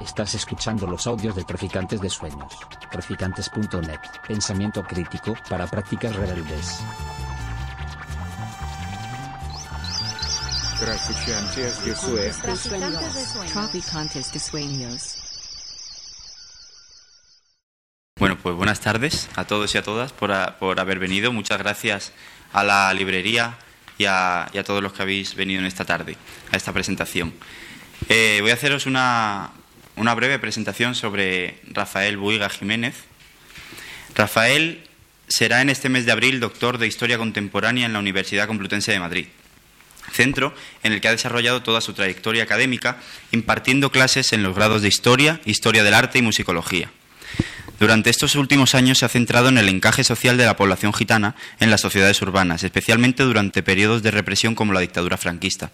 Estás escuchando los audios de Traficantes de Sueños. Traficantes.net. Pensamiento crítico para prácticas rebeldes. Traficantes de Sueños. Traficantes de Sueños. Bueno, pues buenas tardes a todos y a todas por, a- por haber venido. Muchas gracias a la librería y a, y a todos los que habéis venido en esta tarde a esta presentación. Eh, voy a haceros una, una breve presentación sobre Rafael Buiga Jiménez. Rafael será en este mes de abril doctor de Historia Contemporánea en la Universidad Complutense de Madrid centro en el que ha desarrollado toda su trayectoria académica impartiendo clases en los grados de Historia, Historia del Arte y Musicología. Durante estos últimos años se ha centrado en el encaje social de la población gitana en las sociedades urbanas, especialmente durante periodos de represión como la dictadura franquista.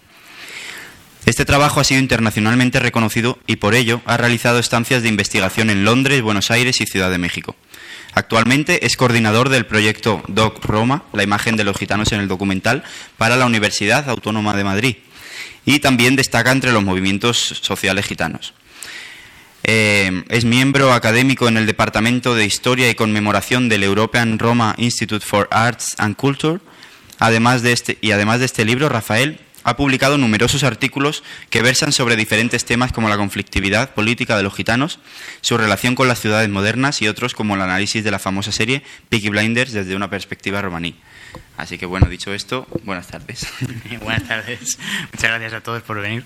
Este trabajo ha sido internacionalmente reconocido y por ello ha realizado estancias de investigación en Londres, Buenos Aires y Ciudad de México. Actualmente es coordinador del proyecto Doc Roma, la imagen de los gitanos en el documental, para la Universidad Autónoma de Madrid y también destaca entre los movimientos sociales gitanos. Eh, es miembro académico en el Departamento de Historia y Conmemoración del European Roma Institute for Arts and Culture. Además de este, y además de este libro, Rafael ha publicado numerosos artículos que versan sobre diferentes temas como la conflictividad política de los gitanos, su relación con las ciudades modernas y otros como el análisis de la famosa serie Peaky Blinders desde una perspectiva romaní. Así que bueno, dicho esto, buenas tardes. Buenas tardes. Muchas gracias a todos por venir.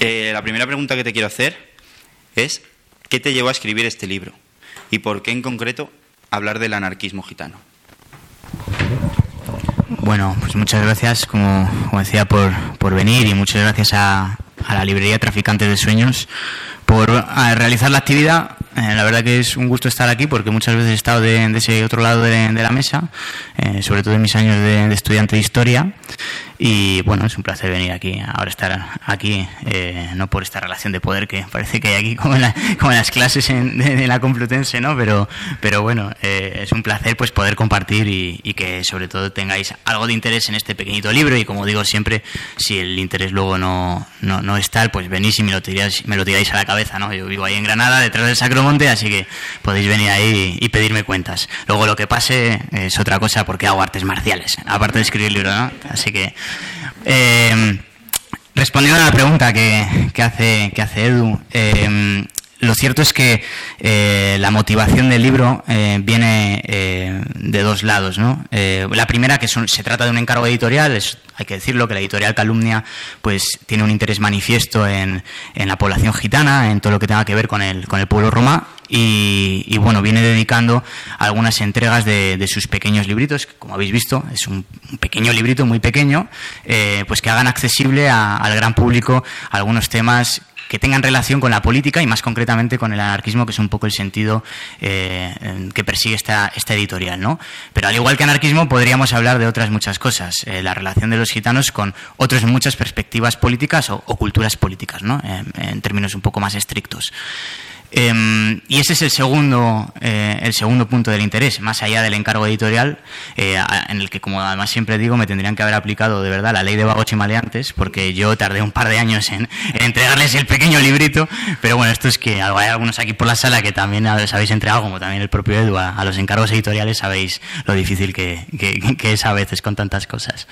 Eh, la primera pregunta que te quiero hacer es, ¿qué te llevó a escribir este libro? ¿Y por qué en concreto hablar del anarquismo gitano? Bueno, pues muchas gracias, como, decía, por, por venir y muchas gracias a, a la librería Traficantes de Sueños por a, realizar la actividad. Eh, la verdad que es un gusto estar aquí porque muchas veces he estado de, de ese otro lado de, la mesa, eh, sobre todo en mis años de estudiante de historia. Y bueno, es un placer venir aquí, ahora estar aquí, eh, no por esta relación de poder que parece que hay aquí como en, la- como las clases en- de, la Complutense, ¿no? Pero, pero bueno, eh, es un placer pues poder compartir y, que sobre todo tengáis algo de interés en este pequeñito libro y como digo siempre, si el interés luego no, no, no es tal, pues venís y me lo, tiráis, me lo tiráis a la cabeza, ¿no? Yo vivo ahí en Granada, detrás del Sacromonte, así que podéis venir ahí y, pedirme cuentas. Luego lo que pase es otra cosa porque hago artes marciales, aparte de escribir libros, ¿no? Así que... eh, Respondiendo a la pregunta que, hace, que hace Edu, eh, lo cierto es que eh, la motivación del libro viene de dos lados. ¿no? La primera, que se trata de un encargo editorial, es- hay que decirlo, que la editorial Calumnia pues, tiene un interés manifiesto en, la población gitana, en todo lo que tenga que ver con el, con el pueblo roma, y, bueno, viene dedicando algunas entregas de, sus pequeños libritos, que como habéis visto, es un, pequeño librito muy pequeño, eh, pues que hagan accesible al gran público algunos temas que tengan relación con la política y más concretamente con el anarquismo, que es un poco el sentido eh, que persigue esta, editorial. ¿no? Pero al igual que anarquismo, podríamos hablar de otras muchas cosas. Eh, la relación de los gitanos con otras muchas perspectivas políticas o, culturas políticas, ¿no? En términos un poco más estrictos. Eh, y ese es el segundo, eh, el segundo punto del interés, más allá del encargo editorial, eh, en el que, como además siempre digo, me tendrían que haber aplicado de verdad la ley de vagos y maleantes, porque yo tardé un par de años en, en entregarles el pequeño librito, pero bueno, esto es que hay algunos aquí por la sala que también os habéis entregado, como también el propio Edu, a, los encargos editoriales, sabéis lo difícil que, que- que es a veces con tantas cosas.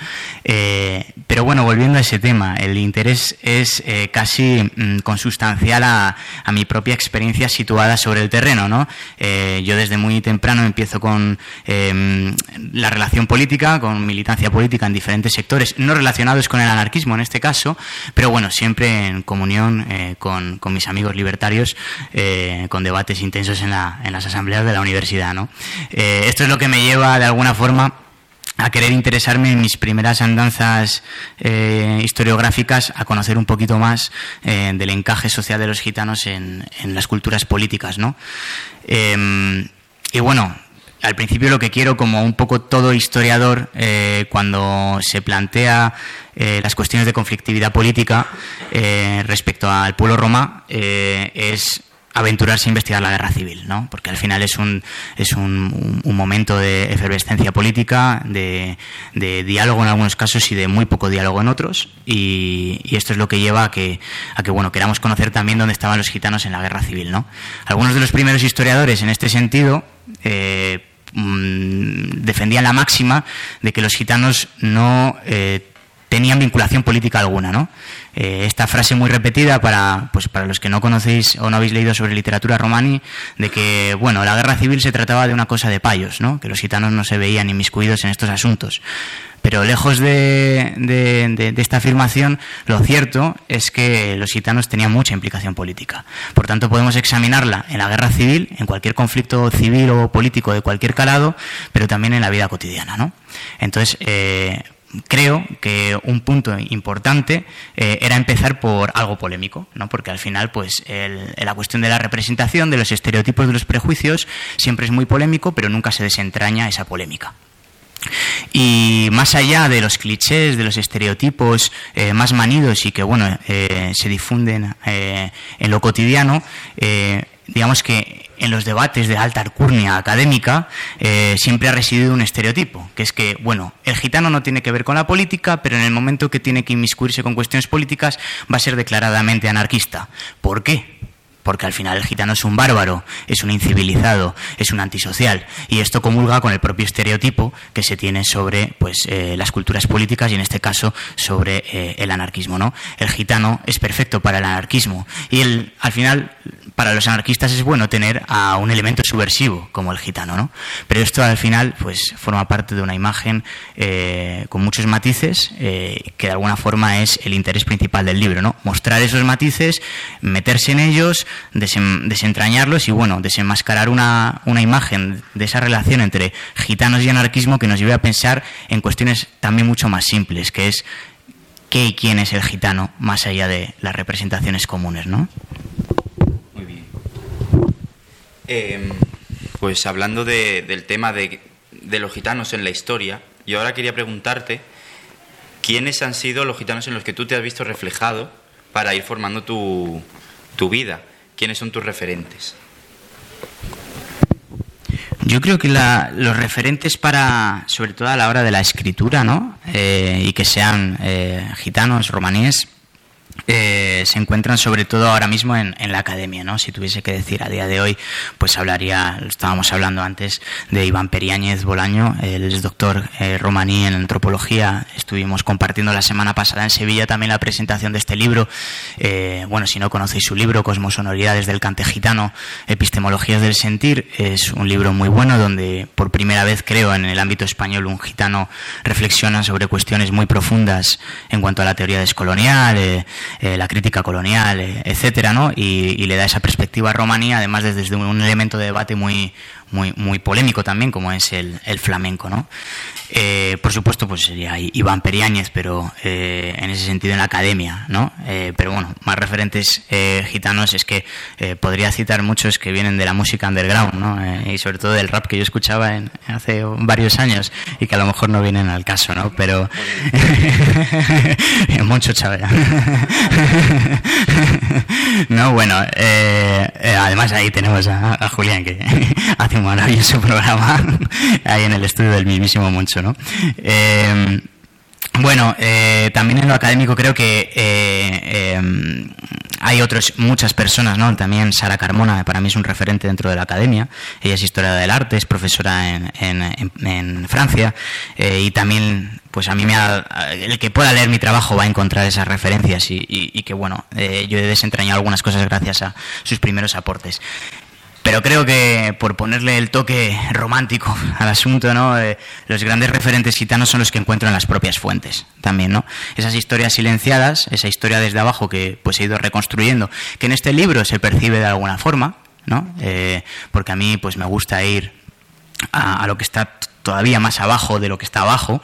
Eh, pero bueno, volviendo a ese tema, el interés es eh, casi mm, consustancial a, a mi propia experiencia situada sobre el terreno. ¿no? Eh, yo desde muy temprano empiezo con eh, la relación política, con militancia política en diferentes sectores, no relacionados con el anarquismo en este caso, pero bueno, siempre en comunión eh, con, con mis amigos libertarios, eh, con debates intensos en, la- en las asambleas de la universidad. ¿no? Esto es lo que me lleva de alguna forma a querer interesarme en mis primeras andanzas eh, historiográficas, a conocer un poquito más eh, del encaje social de los gitanos en, las culturas políticas, ¿no? Eh, y bueno, al principio lo que quiero, como un poco todo historiador, eh, cuando se plantea las cuestiones de conflictividad política respecto al pueblo roma, es aventurarse a investigar la guerra civil, ¿no? Porque al final es un, es un, momento de efervescencia política, de, diálogo en algunos casos y de muy poco diálogo en otros. Y, esto es lo que lleva a que, a que, bueno, queramos conocer también dónde estaban los gitanos en la guerra civil, ¿no? Algunos de los primeros historiadores en este sentido, eh, mm, defendían la máxima de que los gitanos no eh, tenían vinculación política alguna, ¿no? Eh, esta frase muy repetida para, pues para los que no conocéis o no habéis leído sobre literatura romani, de que, bueno, la guerra civil se trataba de una cosa de payos, ¿no? Que los gitanos no se veían inmiscuidos en estos asuntos. Pero lejos de, esta afirmación, lo cierto es que los gitanos tenían mucha implicación política. Por tanto, podemos examinarla en la guerra civil, en cualquier conflicto civil o político de cualquier calado, pero también en la vida cotidiana. ¿no? Entonces, eh, creo que un punto importante eh, era empezar por algo polémico, ¿no? porque al final pues la cuestión de la representación, de los estereotipos, de los prejuicios, siempre es muy polémico, pero nunca se desentraña esa polémica. Y más allá de los clichés, de los estereotipos eh, más manidos y que bueno eh, se difunden en lo cotidiano, digamos que en los debates de alta alcurnia académica eh, siempre ha residido un estereotipo, que es que, bueno, el gitano no tiene que ver con la política, pero en el momento que tiene que inmiscuirse con cuestiones políticas va a ser declaradamente anarquista. ¿Por qué? Porque al final el gitano es un bárbaro, es un incivilizado, es un antisocial, y esto comulga con el propio estereotipo que se tiene sobre pues, eh, las culturas políticas y en este caso sobre eh, el anarquismo. ¿no? El gitano es perfecto para el anarquismo y el, al final para los anarquistas es bueno tener a un elemento subversivo como el gitano, ¿no? Pero esto al final pues forma parte de una imagen eh, con muchos matices que de alguna forma es el interés principal del libro, ¿no? Mostrar esos matices, meterse en ellos, desentrañarlos y bueno, desenmascarar una, una imagen de esa relación entre gitanos y anarquismo que nos lleve a pensar en cuestiones también mucho más simples, que es qué y quién es el gitano, más allá de las representaciones comunes, ¿no? Muy bien. Em, pues hablando del tema de, de los gitanos en la historia, yo ahora quería preguntarte quiénes han sido los gitanos en los que tú te has visto reflejado para ir formando tu, tu vida. ¿Quiénes son tus referentes? Yo creo que los referentes para, sobre todo a la hora de la escritura, ¿no? Eh, y que sean eh, gitanos, romaníes, eh, se encuentran sobre todo ahora mismo en, la academia, ¿no? Si tuviese que decir a día de hoy, pues hablaría, estábamos hablando antes de Iván Periáñez Bolaño, él es doctor eh, romaní en antropología, estuvimos compartiendo la semana pasada en Sevilla también la presentación de este libro, eh, bueno, si no conocéis su libro, Cosmosonoridades del Cante Gitano, Epistemologías del Sentir, es un libro muy bueno donde por primera vez creo en el ámbito español un gitano reflexiona sobre cuestiones muy profundas en cuanto a la teoría descolonial, eh, la crítica colonial, eh, etcétera, ¿no? Y, le da esa perspectiva a Romanía, además desde un elemento de debate muy, muy, muy polémico también, como es el, el flamenco, ¿no? Eh, por supuesto, pues sería Iván Periáñez, pero eh, en ese sentido en la academia, ¿no? Eh, pero bueno, más referentes gitanos es que podría citar muchos que vienen de la música underground, ¿no? y sobre todo del rap que yo escuchaba en, hace varios años y que a lo mejor no vienen al caso, ¿no? Pero mucho Chávez. no, bueno, además ahí tenemos a, a Julián que hace un maravilloso programa ahí en el estudio del mismísimo Moncho, ¿no? Eh, bueno, eh, también en lo académico creo que eh, hay otras muchas personas, ¿no? También Sara Carmona, para mí es un referente dentro de la academia. Ella es historiadora del arte, es profesora en, Francia y también, pues a mí me ha, el que pueda leer mi trabajo va a encontrar esas referencias y, y que, bueno, yo he desentrañado algunas cosas gracias a sus primeros aportes. Pero creo que por ponerle el toque romántico al asunto, ¿no? Eh, los grandes referentes gitanos son los que encuentro en las propias fuentes también, ¿no? Esas historias silenciadas, esa historia desde abajo que pues he ido reconstruyendo, que en este libro se percibe de alguna forma, ¿no? Eh, porque a mí pues me gusta ir a, lo que está todavía más abajo de lo que está abajo.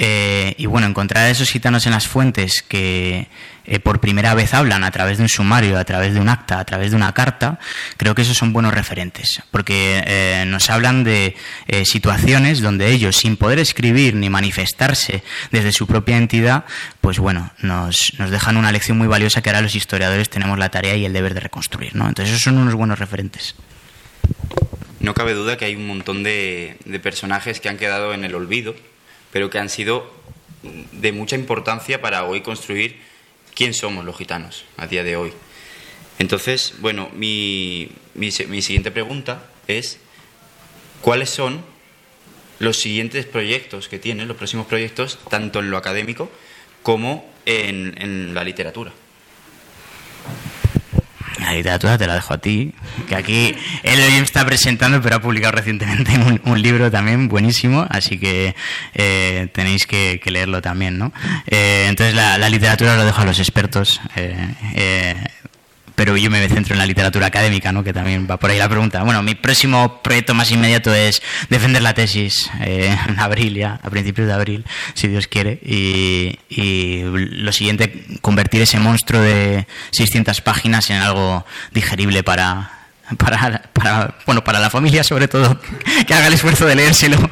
Eh, y bueno, encontrar a esos gitanos en las fuentes que eh, por primera vez hablan a través de un sumario, a través de un acta, a través de una carta, creo que esos son buenos referentes, porque eh, nos hablan de situaciones donde ellos, sin poder escribir ni manifestarse desde su propia entidad, pues bueno, nos, nos dejan una lección muy valiosa que ahora los historiadores tenemos la tarea y el deber de reconstruir. ¿no? Entonces esos son unos buenos referentes. No cabe duda que hay un montón de, personajes que han quedado en el olvido, pero que han sido de mucha importancia para hoy construir quién somos los gitanos a día de hoy. Entonces, bueno, mi, mi, siguiente pregunta es, ¿cuáles son los siguientes proyectos que tienen, los próximos proyectos, tanto en lo académico como en la literatura? La literatura te la dejo a ti, que aquí él está presentando, pero ha publicado recientemente un, libro también buenísimo, así que eh, tenéis que, leerlo también, ¿no? Eh, entonces la, literatura lo dejo a los expertos. Eh, pero yo me centro en la literatura académica, ¿no? que también va por ahí la pregunta. Bueno, mi próximo proyecto más inmediato es defender la tesis eh, en abril ya, a principios de abril, si Dios quiere, y, y, lo siguiente, convertir ese monstruo de 600 páginas en algo digerible para, para, para, bueno, para la familia sobre todo, que haga el esfuerzo de leérselo,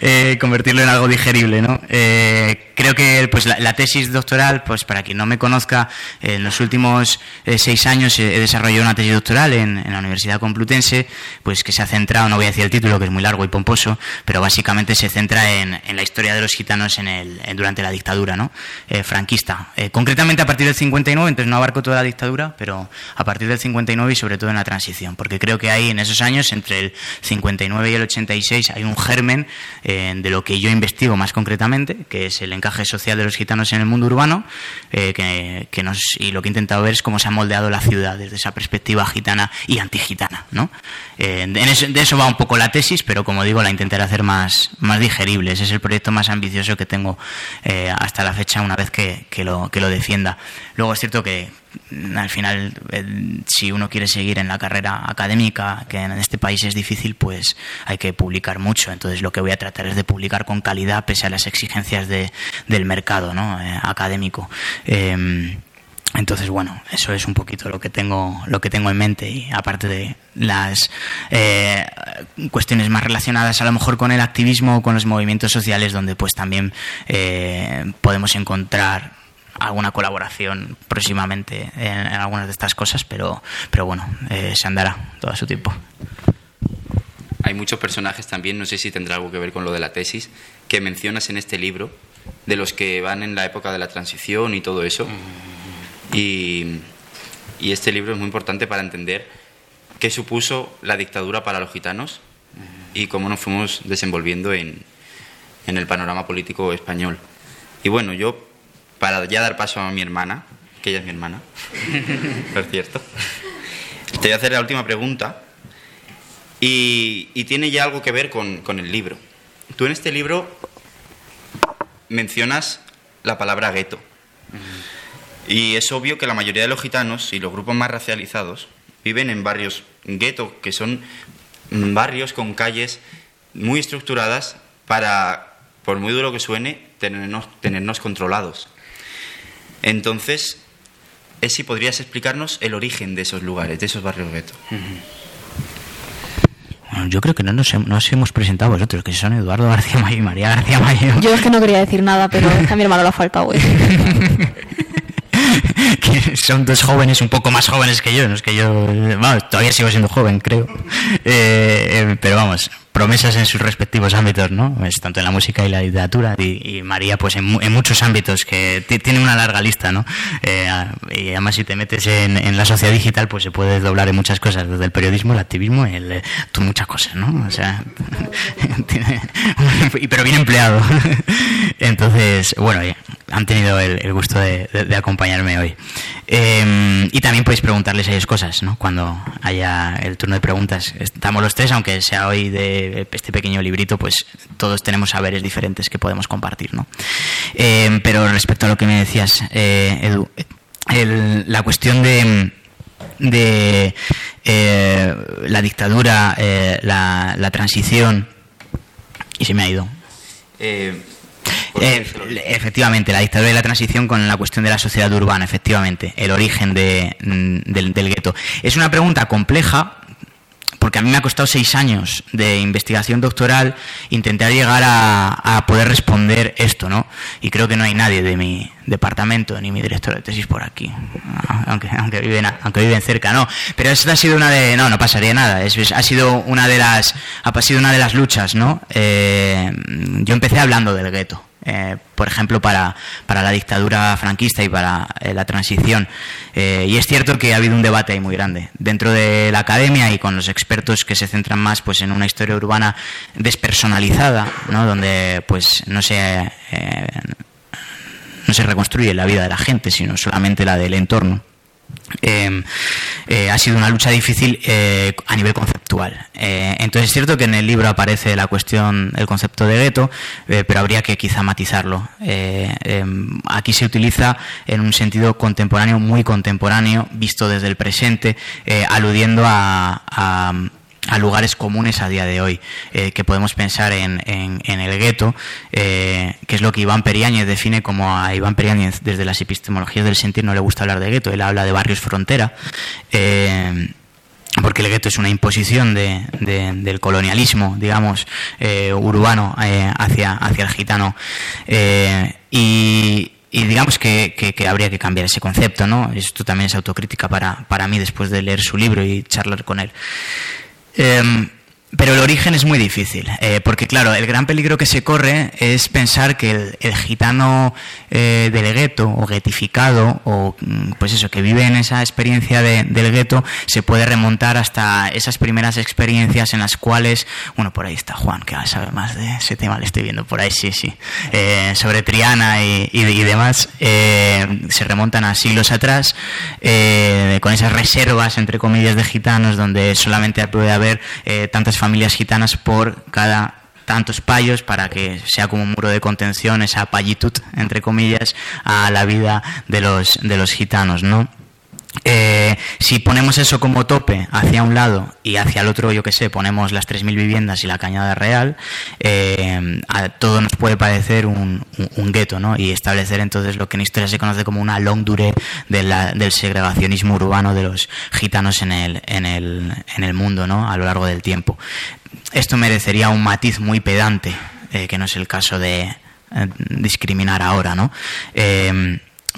eh, convertirlo en algo digerible, ¿no? Eh, creo que pues, la, tesis doctoral, pues para quien no me conozca, en los últimos eh, seis años he desarrollado una tesis doctoral en, la Universidad Complutense, pues que se ha centrado, no voy a decir el título, que es muy largo y pomposo, pero básicamente se centra en, en la historia de los gitanos en el, durante la dictadura, ¿no? franquista. concretamente a partir del 59, entonces no abarco toda la dictadura, pero a partir del 59 y sobre todo en la transición, porque creo que ahí en esos años, entre el 59 y el 86, hay un germen eh, de lo que yo investigo más concretamente, que es el encaje social de los gitanos en el mundo urbano, eh, que, nos, y lo que he intentado ver es cómo se ha moldeado la ciudad desde esa perspectiva gitana y antigitana. ¿no? Eh, de eso va un poco la tesis, pero como digo, la intentaré hacer más, más digerible. Ese es el proyecto más ambicioso que tengo hasta la fecha, una vez que, que, que lo defienda. Luego es cierto que al final, si uno quiere seguir en la carrera académica, que en este país es difícil, pues hay que publicar mucho. Entonces lo que voy a tratar es de publicar con calidad pese a las exigencias de, del mercado ¿no? Eh, académico. Em, entonces, bueno, eso es un poquito lo que tengo, lo que tengo en mente. Y aparte de las eh, cuestiones más relacionadas a lo mejor con el activismo o con los movimientos sociales, donde pues también eh, podemos encontrar alguna colaboración próximamente en, algunas de estas cosas, pero, pero bueno, eh, se andará todo su tiempo. Hay muchos personajes también, no sé si tendrá algo que ver con lo de la tesis, que mencionas en este libro, de los que van en la época de la transición y todo eso. Y, y este libro es muy importante para entender qué supuso la dictadura para los gitanos y cómo nos fuimos desenvolviendo en, en el panorama político español. Y bueno, yo para ya dar paso a mi hermana, que ella es mi hermana, por cierto, te voy a hacer la última pregunta y, tiene ya algo que ver con, el libro. Tú en este libro mencionas la palabra gueto. Y es obvio que la mayoría de los gitanos y los grupos más racializados viven en barrios gueto, que son barrios con calles muy estructuradas para, por muy duro que suene, tenernos, tenernos controlados. Entonces, es si podrías explicarnos el origen de esos lugares, de esos barrios gueto. Bueno, yo creo que no nos, hemos presentado vosotros, que son Eduardo García Mayo y María García Mayo. Yo es que no quería decir nada, pero a mi hermano lo ha faltado. que son dos jóvenes un poco más jóvenes que yo, no es que yo, todavía sigo siendo joven, creo. Eh, eh, pero vamos, promesas en sus respectivos ámbitos, ¿no? Es tanto en la música y la literatura y, María pues en, muchos ámbitos que tiene una larga lista, ¿no? Eh, y además si te metes en, la sociedad digital pues se puede doblar en muchas cosas, desde el periodismo, el activismo, el, eh, muchas cosas, ¿no? O sea, pero bien empleado. Entonces, bueno, han tenido el, gusto de, acompañarme hoy. Em, y también podéis preguntarles a ellos cosas, ¿no? Cuando haya el turno de preguntas. Estamos los tres, aunque sea hoy de este pequeño librito, pues todos tenemos saberes diferentes que podemos compartir, ¿no? Eh, pero respecto a lo que me decías, eh, Edu, la cuestión de eh, la dictadura, la, transición y se me ha ido. Eh, eh, efectivamente, la dictadura y la transición con la cuestión de la sociedad urbana, efectivamente, el origen de, mm, del, del gueto. Es una pregunta compleja porque a mí me ha costado seis años de investigación doctoral intentar llegar a, poder responder esto, ¿no? Y creo que no hay nadie de mi departamento ni mi director de tesis por aquí, aunque, aunque, viven, aunque viven cerca, no. Pero esta ha sido una de, no, no pasaría nada, es, ha sido una de las, ha sido una de las luchas, ¿no? Eh, yo empecé hablando del gueto eh, por ejemplo, para, para, la dictadura franquista y para eh, la transición. Eh, y es cierto que ha habido un debate ahí muy grande dentro de la academia y con los expertos que se centran más pues, en una historia urbana despersonalizada, ¿no? donde pues, no se, no se reconstruye la vida de la gente, sino solamente la del entorno. Em, eh, ha sido una lucha difícil eh, a nivel conceptual. Eh, entonces es cierto que en el libro aparece la cuestión, el concepto de gueto, pero habría que quizá matizarlo. Em, aquí se utiliza en un sentido contemporáneo, muy contemporáneo, visto desde el presente, aludiendo a a lugares comunes a día de hoy, eh, que podemos pensar en, en, el gueto, eh, que es lo que Iván Periáñez define como a Iván Periáñez desde las epistemologías del sentir no le gusta hablar de gueto, él habla de barrios frontera. Eh, porque el gueto es una imposición de, del colonialismo, digamos, urbano hacia, hacia el gitano. y, digamos que, que, habría que cambiar ese concepto, ¿no? Esto también es autocrítica para, para mí después de leer su libro y charlar con él. Um, pero el origen es muy difícil, eh, porque claro, el gran peligro que se corre es pensar que el, gitano eh, del gueto o guetificado o mm, pues eso, que vive en esa experiencia del gueto se puede remontar hasta esas primeras experiencias en las cuales, bueno, por ahí está Juan, que sabe más de ese tema, le estoy viendo por ahí, sí, sí, eh, sobre Triana y, y demás, se remontan a siglos atrás, con esas reservas, entre comillas, de gitanos, donde solamente puede haber tantas familias gitanas por cada tantos payos para que sea como un muro de contención, esa payitud, entre comillas, a la vida de los, de los gitanos, ¿no? Eh, si ponemos eso como tope hacia un lado y hacia el otro, yo que sé, ponemos las 3.000 viviendas y la cañada real, eh, todo nos puede parecer un, gueto, ¿no? Y establecer entonces lo que en historia se conoce como una long durée del segregacionismo urbano de los gitanos en el, en el, en el mundo, ¿no? A lo largo del tiempo. Esto merecería un matiz muy pedante, eh, que no es el caso de discriminar ahora, ¿no?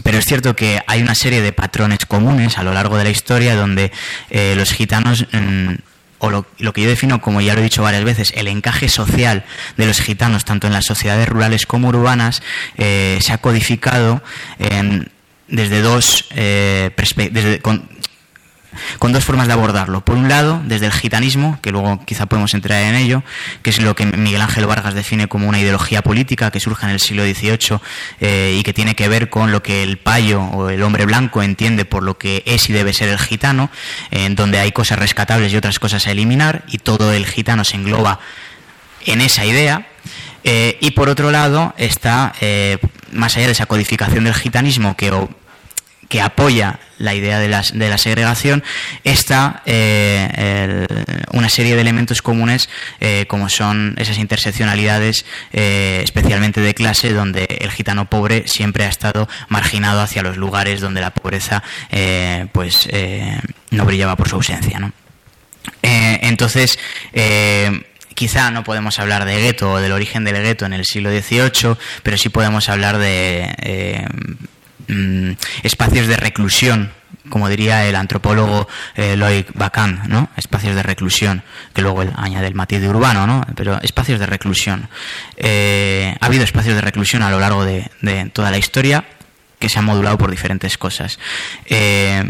Pero es cierto que hay una serie de patrones comunes a lo largo de la historia donde eh, los gitanos, mm, o lo, que yo defino como ya lo he dicho varias veces, el encaje social de los gitanos, tanto en las sociedades rurales como urbanas, eh, se ha codificado desde dos eh, desde, dos formas de abordarlo. Por un lado, desde el gitanismo, que luego quizá podemos entrar en ello, que es lo que Miguel Ángel Vargas define como una ideología política que surge en el siglo XVIII eh, y que tiene que ver con lo que el payo o el hombre blanco entiende por lo que es y debe ser el gitano, en donde hay cosas rescatables y otras cosas a eliminar, y todo el gitano se engloba en esa idea. Eh, y por otro lado está, eh, más allá de esa codificación del gitanismo que que apoya la idea de la, de la segregación, está eh, una serie de elementos comunes eh, como son esas interseccionalidades, eh, especialmente de clase, donde el gitano pobre siempre ha estado marginado hacia los lugares donde la pobreza pues no brillaba por su ausencia. ¿no? entonces, quizá no podemos hablar de gueto o del origen del gueto en el siglo XVIII, pero sí podemos hablar de Mm, espacios de reclusión, como diría el antropólogo eh, Loic Bacan, ¿no? Espacios de reclusión, que luego añade el matiz de urbano, ¿no? Pero espacios de reclusión. Eh, ha habido espacios de reclusión a lo largo de, toda la historia que se han modulado por diferentes cosas. Eh,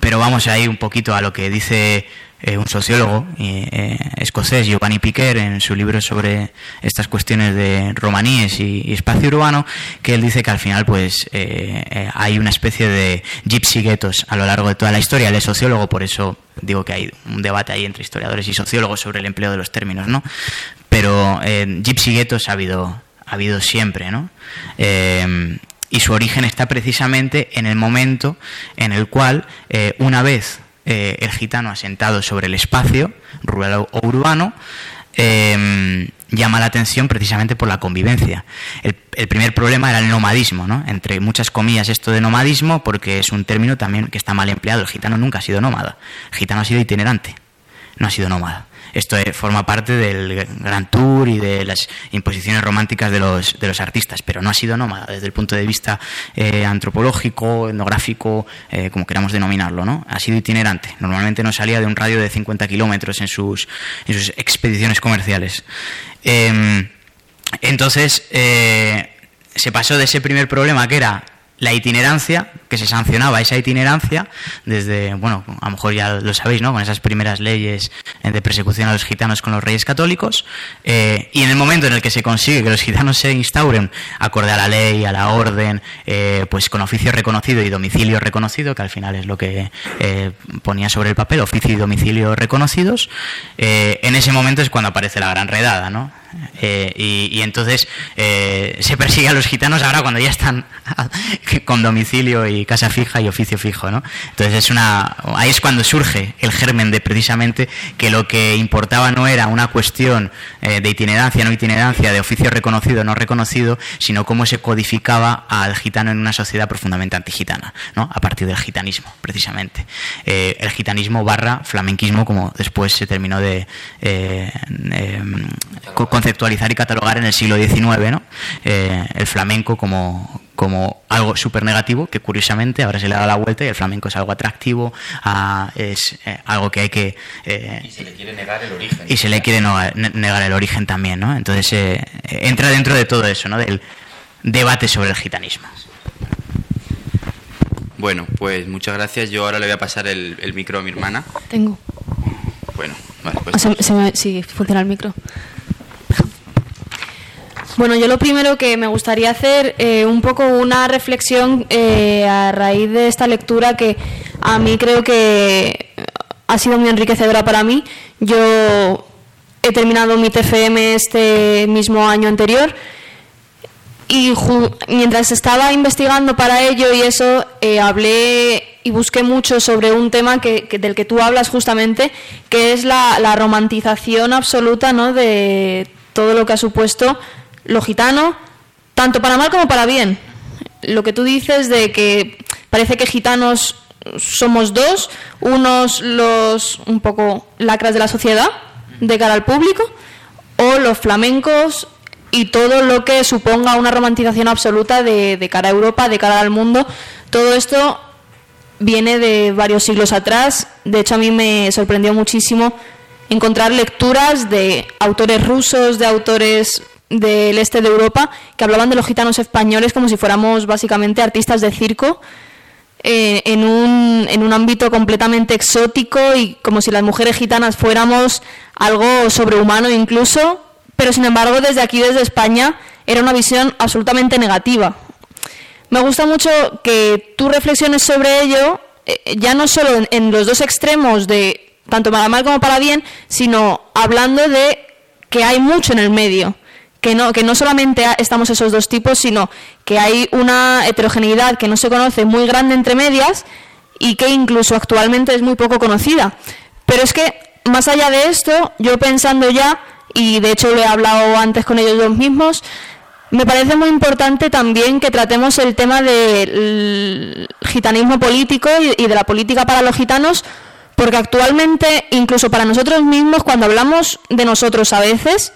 pero vamos ahí un poquito a lo que dice eh, un sociólogo eh, escocés, Giovanni Piquer, en su libro sobre estas cuestiones de romaníes y, espacio urbano, que él dice que al final pues eh, hay una especie de gypsy ghettos a lo largo de toda la historia. Él es sociólogo, por eso digo que hay un debate ahí entre historiadores y sociólogos sobre el empleo de los términos, ¿no? Pero gypsy ghettos ha habido, ha habido siempre, ¿no? y su origen está precisamente en el momento en el cual, una vez eh, el gitano asentado sobre el espacio, rural o urbano, eh, llama la atención precisamente por la convivencia. El, el, primer problema era el nomadismo, ¿no? entre muchas comillas esto de nomadismo, porque es un término también que está mal empleado. El gitano nunca ha sido nómada, el gitano ha sido itinerante, no ha sido nómada. Esto forma parte del Gran Tour y de las imposiciones románticas de los, de los artistas, pero no ha sido nómada desde el punto de vista eh, antropológico, etnográfico, eh, como queramos denominarlo, ¿no? Ha sido itinerante. Normalmente no salía de un radio de 50 kilómetros en sus, en sus expediciones comerciales. Eh, entonces, se pasó de ese primer problema que era la itinerancia, que se sancionaba esa itinerancia desde, bueno, a lo mejor ya lo sabéis, ¿no? Con esas primeras leyes de persecución a los gitanos con los reyes católicos, eh, y en el momento en el que se consigue que los gitanos se instauren acorde a la ley, a la orden, eh, pues con oficio reconocido y domicilio reconocido, que al final es lo que eh, ponía sobre el papel, oficio y domicilio reconocidos, eh, en ese momento es cuando aparece la gran redada, ¿no? Eh, y, y, entonces eh, se persigue a los gitanos ahora cuando ya están con domicilio y casa fija y oficio fijo, ¿no? Entonces es una ahí es cuando surge el germen de precisamente que lo que importaba no era una cuestión eh, de itinerancia, no itinerancia, de oficio reconocido no reconocido, sino cómo se codificaba al gitano en una sociedad profundamente antigitana, ¿no? A partir del gitanismo, precisamente. Eh, el gitanismo barra flamenquismo, como después se terminó de eh, conceptualizar y catalogar en el siglo XIX, ¿no? Eh, el flamenco como, como algo súper negativo, que curiosamente ahora se le da la vuelta y el flamenco es algo atractivo, a, es eh, algo que hay que... Eh, y se le quiere negar el origen. Y se le quiere no, negar el origen también, ¿no? Entonces eh, entra dentro de todo eso, ¿no? Del debate sobre el gitanismo. Bueno, pues muchas gracias. Yo ahora le voy a pasar el, el micro a mi hermana. Tengo. Bueno, vale, pues... O sea, se me, sí, funciona el micro. Bueno, yo lo primero que me gustaría hacer eh, un poco una reflexión eh, a raíz de esta lectura que a mí creo que ha sido muy enriquecedora para mí. Yo he terminado mi TFM este mismo año anterior y mientras estaba investigando para ello y eso eh, hablé y busqué mucho sobre un tema que, que, del que tú hablas justamente, que es la, la romantización absoluta ¿no? de todo lo que ha supuesto lo gitano, tanto para mal como para bien. Lo que tú dices de que parece que gitanos somos dos, unos los un poco lacras de la sociedad de cara al público, o los flamencos y todo lo que suponga una romantización absoluta de, de cara a Europa, de cara al mundo. Todo esto viene de varios siglos atrás. De hecho, a mí me sorprendió muchísimo encontrar lecturas de autores rusos, de autores del este de Europa que hablaban de los gitanos españoles como si fuéramos básicamente artistas de circo eh, en, un, en un ámbito completamente exótico y como si las mujeres gitanas fuéramos algo sobrehumano incluso, pero sin embargo desde aquí, desde España, era una visión absolutamente negativa. Me gusta mucho que tú reflexiones sobre ello, eh, ya no solo en, en los dos extremos de tanto para mal como para bien, sino hablando de que hay mucho en el medio que no, que no solamente estamos esos dos tipos, sino que hay una heterogeneidad que no se conoce muy grande entre medias y que incluso actualmente es muy poco conocida. Pero es que, más allá de esto, yo pensando ya, y de hecho lo he hablado antes con ellos dos mismos, me parece muy importante también que tratemos el tema del gitanismo político y, de la política para los gitanos, porque actualmente, incluso para nosotros mismos, cuando hablamos de nosotros a veces,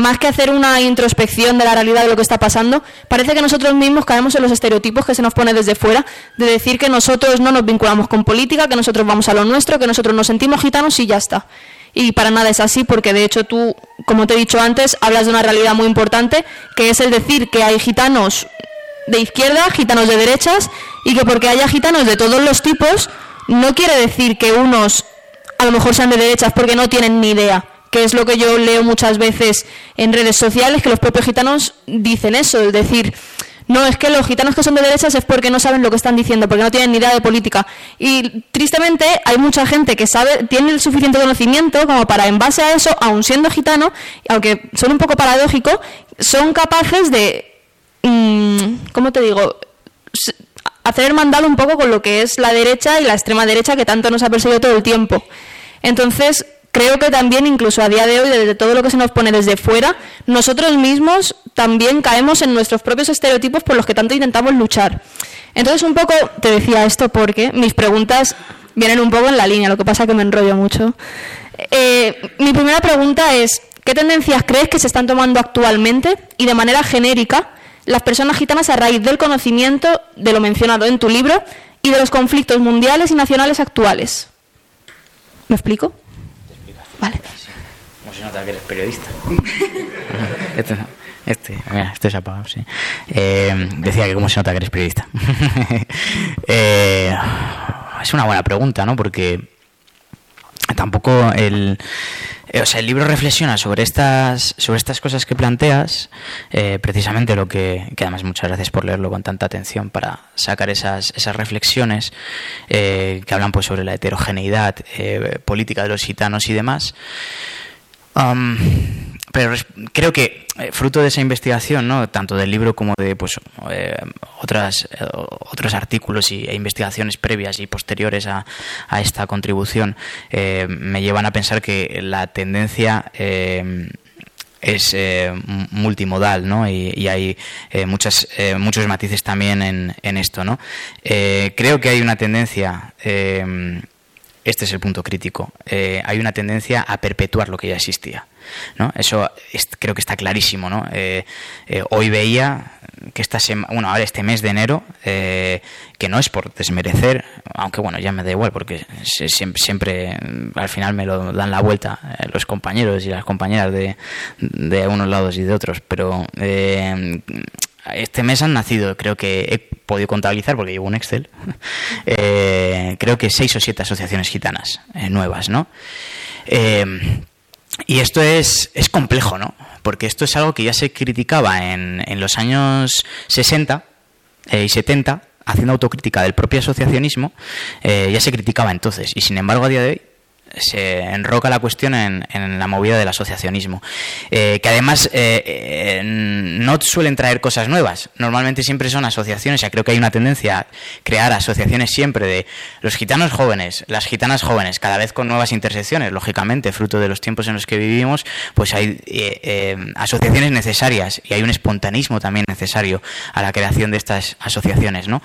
más que hacer una introspección de la realidad de lo que está pasando, parece que nosotros mismos caemos en los estereotipos que se nos pone desde fuera, de decir que nosotros no nos vinculamos con política, que nosotros vamos a lo nuestro, que nosotros nos sentimos gitanos y ya está. Y para nada es así, porque de hecho tú, como te he dicho antes, hablas de una realidad muy importante, que es el decir que hay gitanos de izquierda, gitanos de derechas, y que porque haya gitanos de todos los tipos, no quiere decir que unos a lo mejor sean de derechas porque no tienen ni idea que es lo que yo leo muchas veces en redes sociales, que los propios gitanos dicen eso, es decir, no, es que los gitanos que son de derechas es porque no saben lo que están diciendo, porque no tienen ni idea de política. Y tristemente hay mucha gente que sabe, tiene el suficiente conocimiento como para, en base a eso, aun siendo gitano, aunque son un poco paradójico, son capaces de, mmm, ¿cómo te digo?, hacer hermandad un poco con lo que es la derecha y la extrema derecha que tanto nos ha perseguido todo el tiempo. Entonces, creo que también, incluso a día de hoy, desde todo lo que se nos pone desde fuera, nosotros mismos también caemos en nuestros propios estereotipos por los que tanto intentamos luchar. Entonces, un poco te decía esto porque mis preguntas vienen un poco en la línea, lo que pasa que me enrollo mucho. Eh, mi primera pregunta es, ¿qué tendencias crees que se están tomando actualmente y de manera genérica las personas gitanas a raíz del conocimiento de lo mencionado en tu libro y de los conflictos mundiales y nacionales actuales? ¿Me explico? Vale. Como se nota que eres periodista. este, este, mira, este se ha apagado, sí. Eh, decía que cómo se nota que eres periodista. Eh, es una buena pregunta, ¿no? Porque tampoco el o sea, el libro reflexiona sobre estas, sobre estas cosas que planteas, precisamente lo que, que además muchas gracias por leerlo con tanta atención para sacar esas, esas reflexiones que hablan pues sobre la heterogeneidad política de los gitanos y demás pero creo que eh, fruto de esa investigación, ¿no? tanto del libro como de pues, eh, otras, eh, otros artículos y, e investigaciones previas y posteriores a, esta contribución, me llevan a pensar que la tendencia es multimodal ¿no? y, hay muchas, muchos matices también en, en esto. ¿no? creo que hay una tendencia este es el punto crítico. Eh, hay una tendencia a perpetuar lo que ya existía. ¿No? Eso creo que está clarísimo. ¿no? Eh, eh, hoy veía que esta bueno, ahora este mes de enero, que no es por desmerecer, aunque bueno, ya me da igual, porque siempre, siempre al final me lo dan la vuelta los compañeros y las compañeras de, de unos lados y de otros, pero este mes han nacido, creo que he podido contabilizar porque llevo un Excel, eh, creo que seis o siete asociaciones gitanas eh, nuevas, ¿no? Eh, y esto es, es complejo, ¿no? Porque esto es algo que ya se criticaba en, en los años 60 y 70, haciendo autocrítica del propio asociacionismo, ya se criticaba entonces. Y sin embargo, a día de hoy se enroca la cuestión en, la movida del asociacionismo, eh, que además eh, eh, no suelen traer cosas nuevas. Normalmente siempre son asociaciones, ya creo que hay una tendencia a crear asociaciones siempre de los gitanos jóvenes, las gitanas jóvenes, cada vez con nuevas intersecciones, lógicamente, fruto de los tiempos en los que vivimos, pues hay asociaciones necesarias y hay un espontanismo también necesario a la creación de estas asociaciones, ¿no?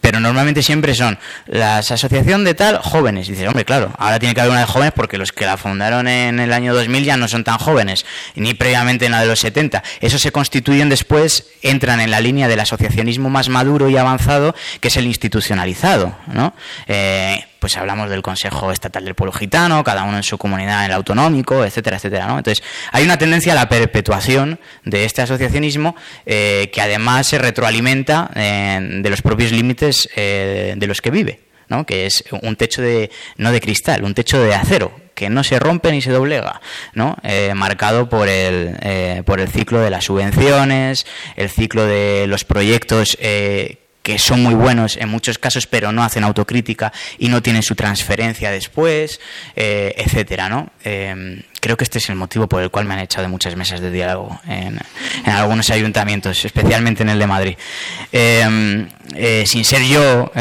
Pero normalmente siempre son las asociación de tal jóvenes. dice hombre, claro, ahora tiene que haber una de jóvenes porque los que la fundaron en el año 2000 ya no son tan jóvenes, ni previamente en la de los 70. Eso se constituyen después, entran en la línea del asociacionismo más maduro y avanzado, que es el institucionalizado, ¿no? Eh, pues hablamos del Consejo Estatal del Pueblo Gitano, cada uno en su comunidad, en el autonómico, etcétera, etcétera. ¿no? Entonces, hay una tendencia a la perpetuación de este asociacionismo eh, que además se retroalimenta eh, de los propios límites eh, de los que vive, ¿no? que es un techo de, no de cristal, un techo de acero, que no se rompe ni se doblega, ¿no? marcado por el, por el ciclo de las subvenciones, el ciclo de los proyectos que son muy buenos en muchos casos, pero no hacen autocrítica y no tienen su transferencia después, eh, etcétera, ¿no? Eh, creo que este es el motivo por el cual me han echado de muchas mesas de diálogo en, algunos ayuntamientos, especialmente en el de Madrid. Eh, sin ser yo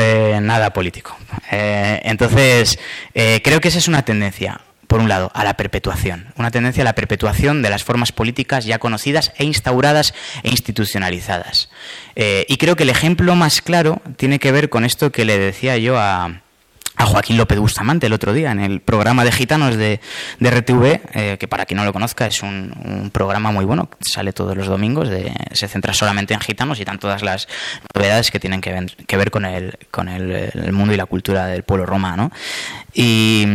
nada político. entonces, creo que esa es una tendencia por un lado, a la perpetuación, una tendencia a la perpetuación de las formas políticas ya conocidas e instauradas e institucionalizadas. Eh, y creo que el ejemplo más claro tiene que ver con esto que le decía yo a, a Joaquín López Bustamante el otro día en el programa de Gitanos de, de RTV, eh, que para quien no lo conozca es un, programa muy bueno, sale todos los domingos, se centra solamente en gitanos y dan todas las novedades que tienen que ver, con, el, con el, mundo y la cultura del pueblo romano. Y,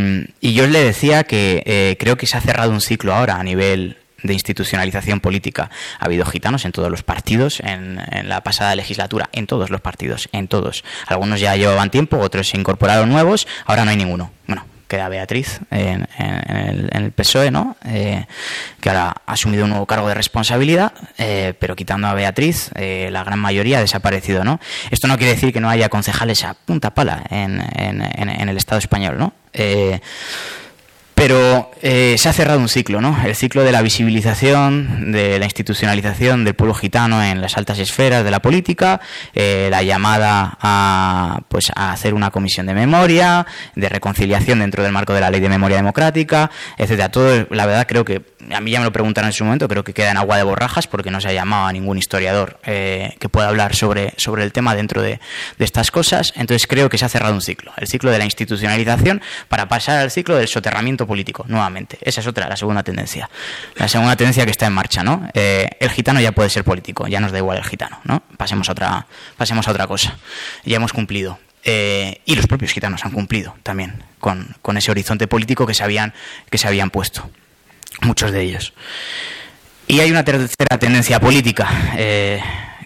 y yo le decía que eh, creo que se ha cerrado un ciclo ahora a nivel de institucionalización política. Ha habido gitanos en todos los partidos en, la pasada legislatura, en todos los partidos, en todos. Algunos ya llevaban tiempo, otros se incorporaron nuevos, ahora no hay ninguno. Bueno, queda Beatriz en, el, PSOE, ¿no? Eh, que ahora ha asumido un nuevo cargo de responsabilidad, eh, pero quitando a Beatriz, eh, la gran mayoría ha desaparecido, ¿no? Esto no quiere decir que no haya concejales a punta pala en, el Estado español, ¿no? Pero eh, se ha cerrado un ciclo, ¿no? El ciclo de la visibilización, de la institucionalización del pueblo gitano en las altas esferas de la política, eh, la llamada a, pues, a hacer una comisión de memoria, de reconciliación dentro del marco de la ley de memoria democrática, etcétera. Todo, la verdad, creo que a mí ya me lo preguntaron en su momento, creo que queda en agua de borrajas porque no se ha llamado a ningún historiador eh, que pueda hablar sobre, sobre el tema dentro de, de estas cosas. Entonces creo que se ha cerrado un ciclo, el ciclo de la institucionalización para pasar al ciclo del soterramiento político, nuevamente. Esa es otra, la segunda tendencia. La segunda tendencia que está en marcha, ¿no? Eh, el gitano ya puede ser político, ya nos da igual el gitano, ¿no? Pasemos a otra, pasemos a otra cosa. Ya hemos cumplido. Eh, y los propios gitanos han cumplido también con, con, ese horizonte político que se habían, que se habían puesto, muchos de ellos. Y hay una tercera tendencia política eh,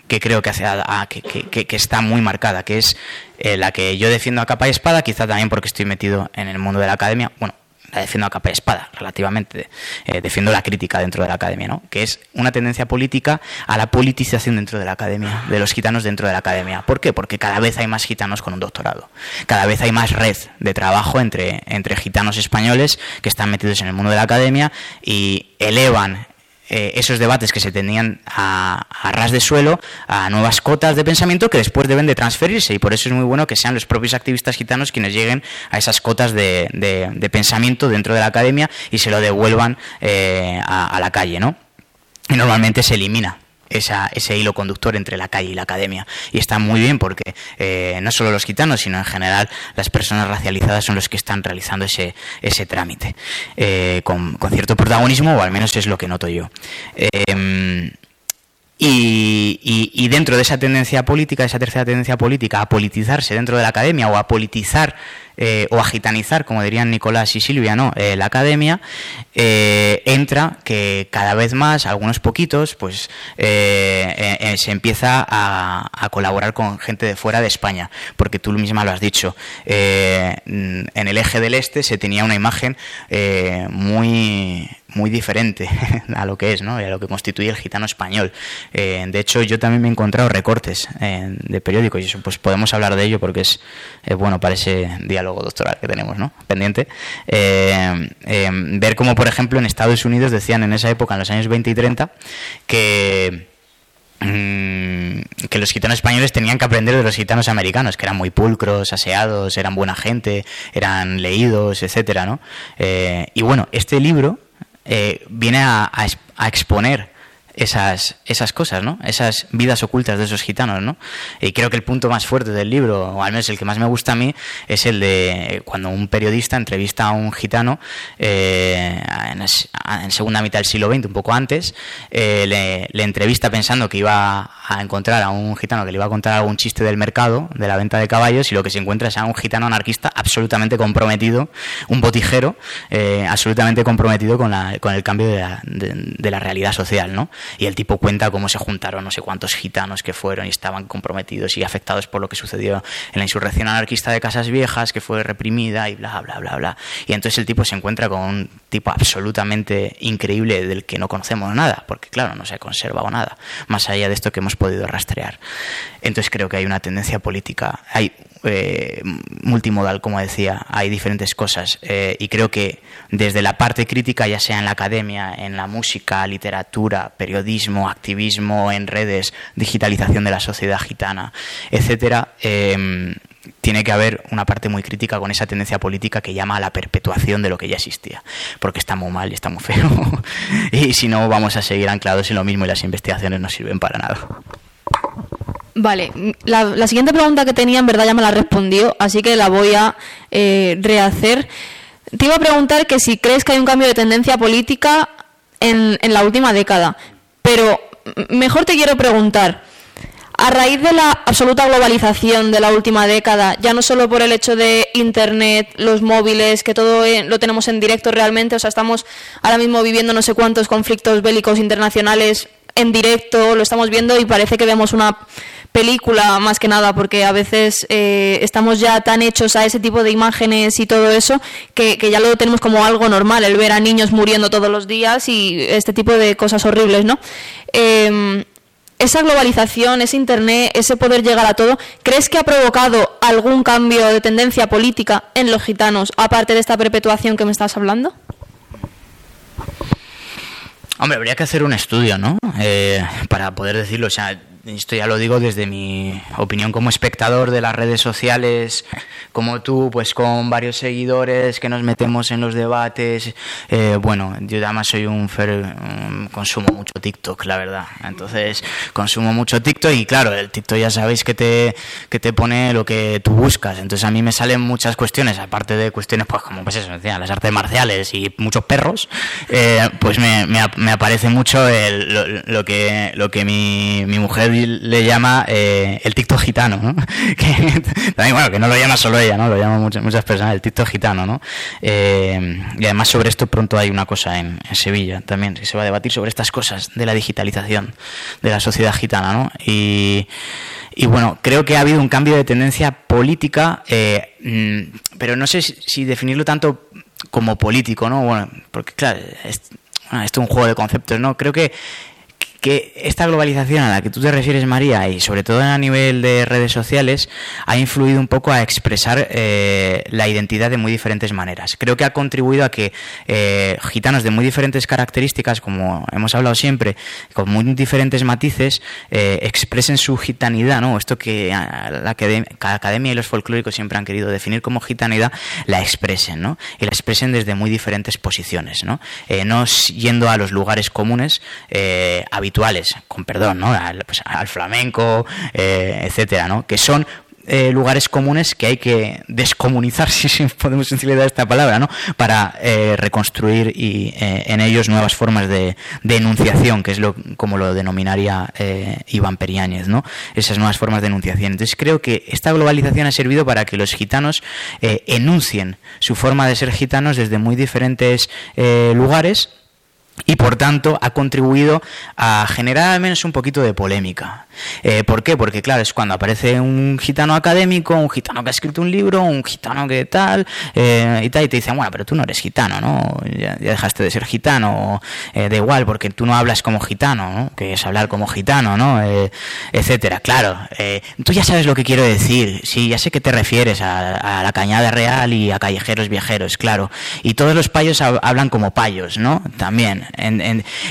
que creo que, hace que, que, que, está muy marcada, que es la que yo defiendo a capa y espada, quizá también porque estoy metido en el mundo de la academia. Bueno, la defiendo a capa y espada, relativamente. Eh, defiendo la crítica dentro de la academia, ¿no? Que es una tendencia política a la politización dentro de la academia, de los gitanos dentro de la academia. ¿Por qué? Porque cada vez hay más gitanos con un doctorado. Cada vez hay más red de trabajo entre, entre gitanos españoles que están metidos en el mundo de la academia y elevan eh, esos debates que se tenían a, ras de suelo a nuevas cotas de pensamiento que después deben de transferirse y por eso es muy bueno que sean los propios activistas gitanos quienes lleguen a esas cotas de, de, de pensamiento dentro de la academia y se lo devuelvan eh, a, a la calle, ¿no? Y normalmente se elimina ese hilo conductor entre la calle y la academia. Y está muy bien porque eh, no solo los gitanos, sino en general las personas racializadas son los que están realizando ese, ese trámite eh, con, con, cierto protagonismo, o al menos es lo que noto yo. Eh, y, dentro de esa tendencia política, esa tercera tendencia política, a politizarse dentro de la academia o a politizar eh, o a gitanizar, como dirían Nicolás y Silvia, ¿no? Eh, la academia, eh, entra que cada vez más, algunos poquitos, pues se empieza a, colaborar con gente de fuera de España, porque tú misma lo has dicho. en el eje del este se tenía una imagen muy muy diferente a lo que es, ¿no? A lo que constituye el gitano español. Eh, de hecho, yo también me he encontrado recortes eh, de periódicos y eso, pues podemos hablar de ello porque es, bueno para ese diálogo doctoral que tenemos, ¿no? Pendiente. Eh, ver cómo, por ejemplo, en Estados Unidos decían en esa época, en los años 20 y 30, que que los gitanos españoles tenían que aprender de los gitanos americanos, que eran muy pulcros, aseados, eran buena gente, eran leídos, etcétera, ¿no? Y bueno, este libro eh, viene a, a, a, exponer esas, esas cosas, ¿no? Esas vidas ocultas de esos gitanos, ¿no? Y creo que el punto más fuerte del libro, o al menos el que más me gusta a mí, es el de cuando un periodista entrevista a un gitano eh, en, segunda mitad del siglo XX, un poco antes, eh, le, entrevista pensando que iba a encontrar a un gitano que le iba a contar algún chiste del mercado, de la venta de caballos, y lo que se encuentra es a un gitano anarquista absolutamente comprometido, un botijero, eh, absolutamente comprometido con, la, con el cambio de la, de la realidad social, ¿no? Y el tipo cuenta cómo se juntaron no sé cuántos gitanos que fueron y estaban comprometidos y afectados por lo que sucedió en la insurrección anarquista de Casas Viejas, que fue reprimida y bla, bla, bla, bla. Y entonces el tipo se encuentra con un tipo absolutamente increíble del que no conocemos nada, porque claro, no se ha conservado nada, más allá de esto que hemos podido rastrear. Entonces creo que hay una tendencia política, hay eh, multimodal, como decía, hay diferentes cosas eh, y creo que desde la parte crítica, ya sea en la academia, en la música, literatura, periodismo, activismo, en redes, digitalización de la sociedad gitana, etcétera, eh, tiene que haber una parte muy crítica con esa tendencia política que llama a la perpetuación de lo que ya existía, porque está muy mal y está muy feo. y si no, vamos a seguir anclados en lo mismo y las investigaciones no sirven para nada. Vale, la, la, siguiente pregunta que tenía en verdad ya me la respondió, así que la voy a eh, rehacer. Te iba a preguntar que si crees que hay un cambio de tendencia política en, en la última década, pero mejor te quiero preguntar, a raíz de la absoluta globalización de la última década, ya no solo por el hecho de Internet, los móviles, que todo lo tenemos en directo realmente, o sea, estamos ahora mismo viviendo no sé cuántos conflictos bélicos internacionales en directo, lo estamos viendo y parece que vemos una película más que nada, porque a veces eh, estamos ya tan hechos a ese tipo de imágenes y todo eso que, ya lo tenemos como algo normal, el ver a niños muriendo todos los días y este tipo de cosas horribles, ¿no? Eh, esa globalización, ese Internet, ese poder llegar a todo, ¿crees que ha provocado algún cambio de tendencia política en los gitanos, aparte de esta perpetuación que me estás hablando? Hombre, habría que hacer un estudio, ¿no? Eh, para poder decirlo. O sea, esto ya lo digo desde mi opinión como espectador de las redes sociales, como tú, pues con varios seguidores que nos metemos en los debates. Eh, bueno, yo además soy un, consumo mucho TikTok, la verdad. Entonces, consumo mucho TikTok y claro, el TikTok ya sabéis que te, que te pone lo que tú buscas. Entonces a mí me salen muchas cuestiones, aparte de cuestiones pues como pues eso, las artes marciales y muchos perros, eh, pues me, me, aparece mucho lo, que, lo que mi, mi mujer le llama eh, el TikTok gitano, ¿no? que bueno, que no lo llama solo ella, ¿no? Lo llaman muchas, personas, el TikTok gitano, ¿no? Eh, y además sobre esto pronto hay una cosa en, Sevilla también, que se va a debatir sobre estas cosas de la digitalización de la sociedad gitana, ¿no? Y, bueno, creo que ha habido un cambio de tendencia política, eh, mm, pero no sé si, definirlo tanto como político, ¿no? Bueno, porque claro, es, esto es un juego de conceptos, ¿no? Creo que que esta globalización a la que tú te refieres, María, y sobre todo a nivel de redes sociales, ha influido un poco a expresar eh, la identidad de muy diferentes maneras. Creo que ha contribuido a que eh, gitanos de muy diferentes características, como hemos hablado siempre, con muy diferentes matices, eh, expresen su gitanidad, ¿no? Esto que la academia, y los folclóricos siempre han querido definir como gitanidad, la expresen, ¿no? Y la expresen desde muy diferentes posiciones, ¿no? no yendo a los lugares comunes, con perdón, ¿no? Al, pues, flamenco, eh, etcétera, ¿no? Que son eh, lugares comunes que hay que descomunizar, si podemos utilizar esta palabra, ¿no? para eh, reconstruir y, en ellos nuevas formas de, enunciación, que es lo como lo denominaría Iván Periáñez, ¿no? esas nuevas formas de enunciación. Entonces creo que esta globalización ha servido para que los gitanos enuncien su forma de ser gitanos desde muy diferentes lugares y por tanto ha contribuido a generar al menos un poquito de polémica. Eh, ¿Por qué? Porque claro, es cuando aparece un gitano académico, un gitano que ha escrito un libro, un gitano que tal, eh, y tal, y te dicen, bueno, pero tú no eres gitano, ¿no? Ya, dejaste de ser gitano, eh, da igual, porque tú no hablas como gitano, ¿no? Que es hablar como gitano, ¿no? etcétera. Claro, tú ya sabes lo que quiero decir, sí, ya sé que te refieres a, la cañada real y a callejeros viajeros, claro. Y todos los payos hablan como payos, ¿no? También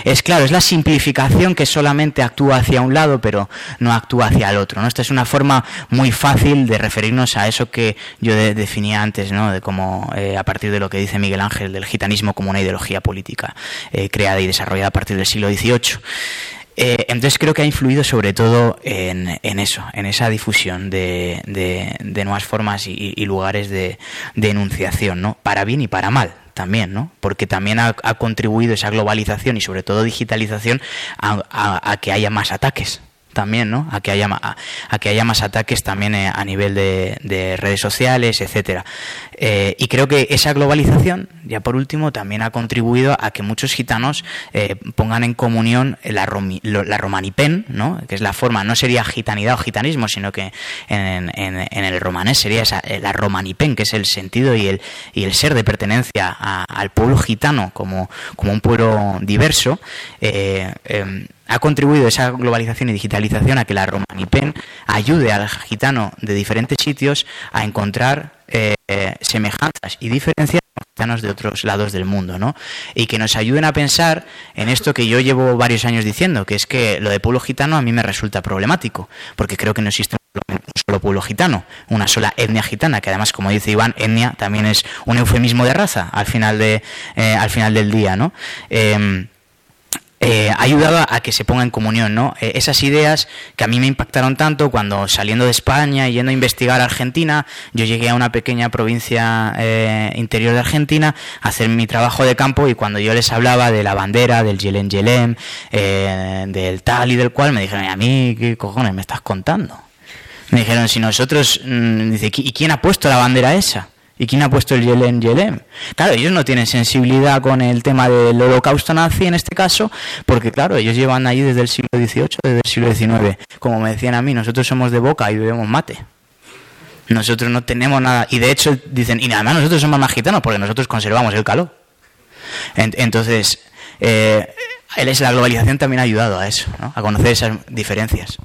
es claro, es la simplificación que solamente actúa hacia un lado, pero no actúa hacia el otro. ¿no? Esta es una forma muy fácil de referirnos a eso que yo definía antes, ¿no? de cómo, eh, a partir de lo que dice Miguel Ángel, del gitanismo como una ideología política eh, creada y desarrollada a partir del siglo XVIII. Eh, entonces creo que ha influido sobre todo en, eso, en esa difusión de, nuevas formas y, lugares de, de, enunciación, ¿no? Para bien y para mal también, ¿no? Porque también ha, contribuido esa globalización y sobre todo digitalización a que haya más ataques también, ¿no? A que haya, a, que haya más ataques también eh, a nivel de, redes sociales, etcétera. Eh, y creo que esa globalización, ya por último, también ha contribuido a que muchos gitanos eh, pongan en comunión la, la romanipen, ¿no? Que es la forma, no sería gitanidad o gitanismo, sino que en, el romanés sería esa, la romanipen, que es el sentido y el, y el ser de pertenencia al pueblo gitano como, como un pueblo diverso. Em, ha contribuido esa globalización y digitalización a que la Romanipen ayude al gitano de diferentes sitios a encontrar eh, semejanzas y diferencias con gitanos de otros lados del mundo, ¿no? Y que nos ayuden a pensar en esto que yo llevo varios años diciendo, que es que lo de pueblo gitano a mí me resulta problemático, porque creo que no existe un solo pueblo gitano, una sola etnia gitana, que además, como dice Iván, etnia también es un eufemismo de raza al final de eh, al final del día, ¿no? Em, eh, ha ayudado a que se ponga en comunión, ¿no? Eh, esas ideas que a mí me impactaron tanto cuando saliendo de España y yendo a investigar Argentina, yo llegué a una pequeña provincia eh, interior de Argentina a hacer mi trabajo de campo y cuando yo les hablaba de la bandera, del Yelem Yelem, del tal y del cual, me dijeron, ¿a mí qué cojones me estás contando? Me dijeron, si nosotros, mm, dice, ¿y quién ha puesto la bandera esa? ¿Y quién ha puesto el Yelem Yelem? Claro, ellos no tienen sensibilidad con el tema del holocausto nazi en este caso, porque claro, ellos llevan ahí desde el siglo XVIII, desde el siglo XIX. Como me decían a mí, nosotros somos de boca y bebemos mate. Nosotros no tenemos nada. Y de hecho dicen, y además nosotros somos más gitanos porque nosotros conservamos el calor. Entonces, eh, la globalización también ha ayudado a eso, ¿no? a conocer esas diferencias.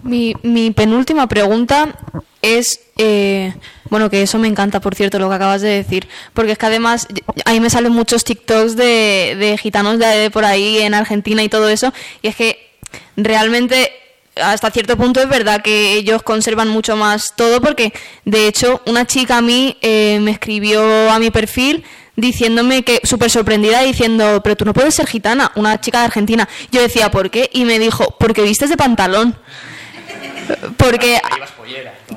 Mi penúltima pregunta es eh, bueno, que eso me encanta, por cierto, lo que acabas de decir, porque es que además ahí me salen muchos TikToks de, gitanos de por ahí en Argentina y todo eso, y es que realmente hasta cierto punto es verdad que ellos conservan mucho más todo porque de hecho una chica a mí eh, me escribió a mi perfil diciéndome que súper sorprendida diciendo pero tú no puedes ser gitana una chica de Argentina yo decía ¿por qué? y me dijo porque vistes de pantalón porque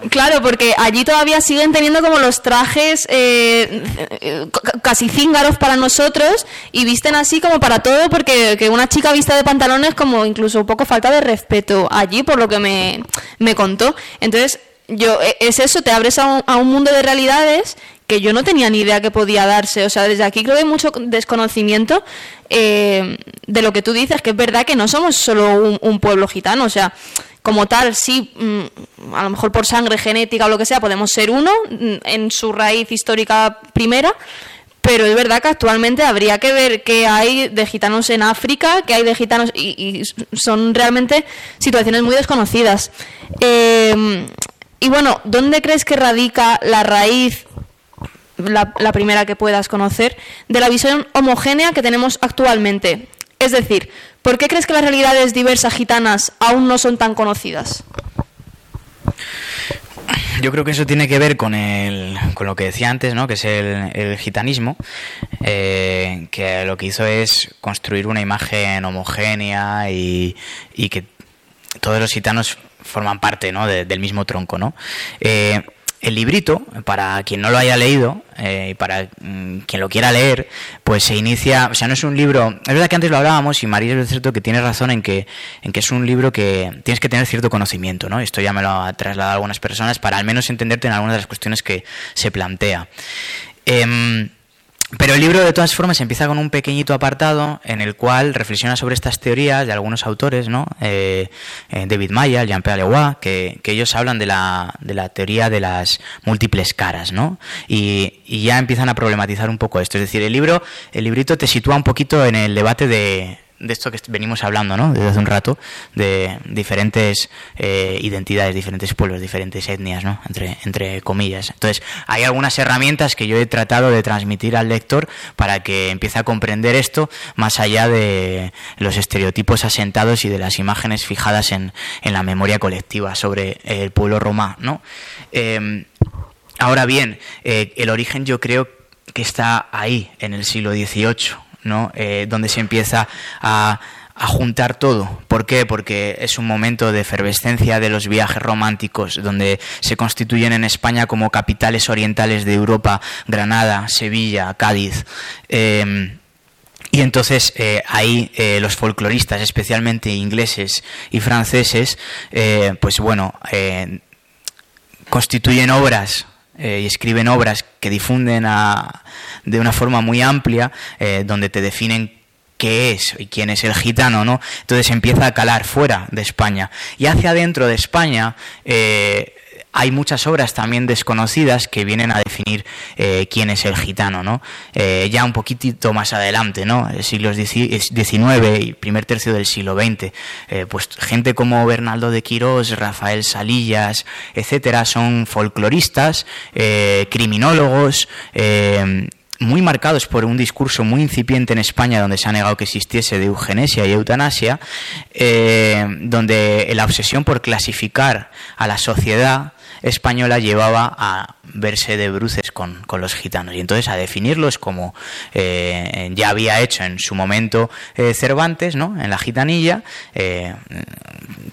claro porque allí todavía siguen teniendo como los trajes eh, casi cíngaros para nosotros y visten así como para todo porque que una chica vista de pantalones como incluso un poco falta de respeto allí por lo que me, me contó entonces yo e, es eso te abres a un, a un mundo de realidades que yo no tenía ni idea que podía darse. O sea, desde aquí creo que hay mucho desconocimiento eh, de lo que tú dices, que es verdad que no somos solo un, un pueblo gitano. O sea, como tal, sí, mm, a lo mejor por sangre genética o lo que sea, podemos ser uno mm, en su raíz histórica primera, pero es verdad que actualmente habría que ver qué hay de gitanos en África, qué hay de gitanos, y, son realmente situaciones muy desconocidas. Eh, y bueno, ¿dónde crees que radica la raíz, la primera que puedas conocer, de la visión homogénea que tenemos actualmente? Es decir, ¿por qué crees que las realidades diversas gitanas aún no son tan conocidas? Yo creo que eso tiene que ver con, el, con lo que decía antes, ¿no? que es el, el gitanismo, eh, que lo que hizo es construir una imagen homogénea y, y que todos los gitanos forman parte ¿no? de, del mismo tronco. ¿no? Eh, el librito, para quien no lo haya leído eh, y para mm, quien lo quiera leer, pues se inicia, o sea, no es un libro, es verdad que antes lo hablábamos y María es cierto que tiene razón en que, en que es un libro que tienes que tener cierto conocimiento, ¿no? Esto ya me lo ha trasladado algunas personas para al menos entenderte en algunas de las cuestiones que se plantea. Eh, pero el libro, de todas formas, empieza con un pequeñito apartado en el cual reflexiona sobre estas teorías de algunos autores, ¿no? Eh, eh, David Maya, Jean-Pierre Leroy, que, que, ellos hablan de la, de la, teoría de las múltiples caras, ¿no? Y, y, ya empiezan a problematizar un poco esto. Es decir, el libro, el librito te sitúa un poquito en el debate de, de esto que venimos hablando ¿no? desde hace un rato, de diferentes eh, identidades, diferentes pueblos, diferentes etnias, ¿no? entre, entre comillas. Entonces, hay algunas herramientas que yo he tratado de transmitir al lector para que empiece a comprender esto más allá de los estereotipos asentados y de las imágenes fijadas en, en la memoria colectiva sobre el pueblo romá. ¿no? Eh, ahora bien, eh, el origen yo creo que está ahí, en el siglo XVIII Eh, donde se empieza a, juntar todo. ¿Por qué? Porque es un momento de efervescencia de los viajes románticos, donde se constituyen en España como capitales orientales de Europa, Granada, Sevilla, Cádiz. Eh, y entonces eh, ahí eh, los folcloristas, especialmente ingleses y franceses, pues bueno, constituyen obras eh, y escriben obras que difunden a, de una forma muy amplia, eh, donde te definen qué es y quién es el gitano, ¿no? Entonces empieza a calar fuera de España. Y hacia adentro de España eh, hay muchas obras también desconocidas que vienen a definir eh, quién es el gitano, ¿no? Eh, ya un poquitito más adelante, ¿no? Siglos XIX y primer tercio del siglo XX, eh, pues gente como Bernaldo de Quirós, Rafael Salillas, etcétera, son folcloristas, eh, criminólogos, eh, muy marcados por un discurso muy incipiente en España donde se ha negado que existiese de eugenesia y eutanasia, eh, donde la obsesión por clasificar a la sociedad española llevaba a verse de bruces con, con los gitanos y entonces a definirlos como eh, ya había hecho en su momento eh, Cervantes, ¿no? En la gitanilla, eh,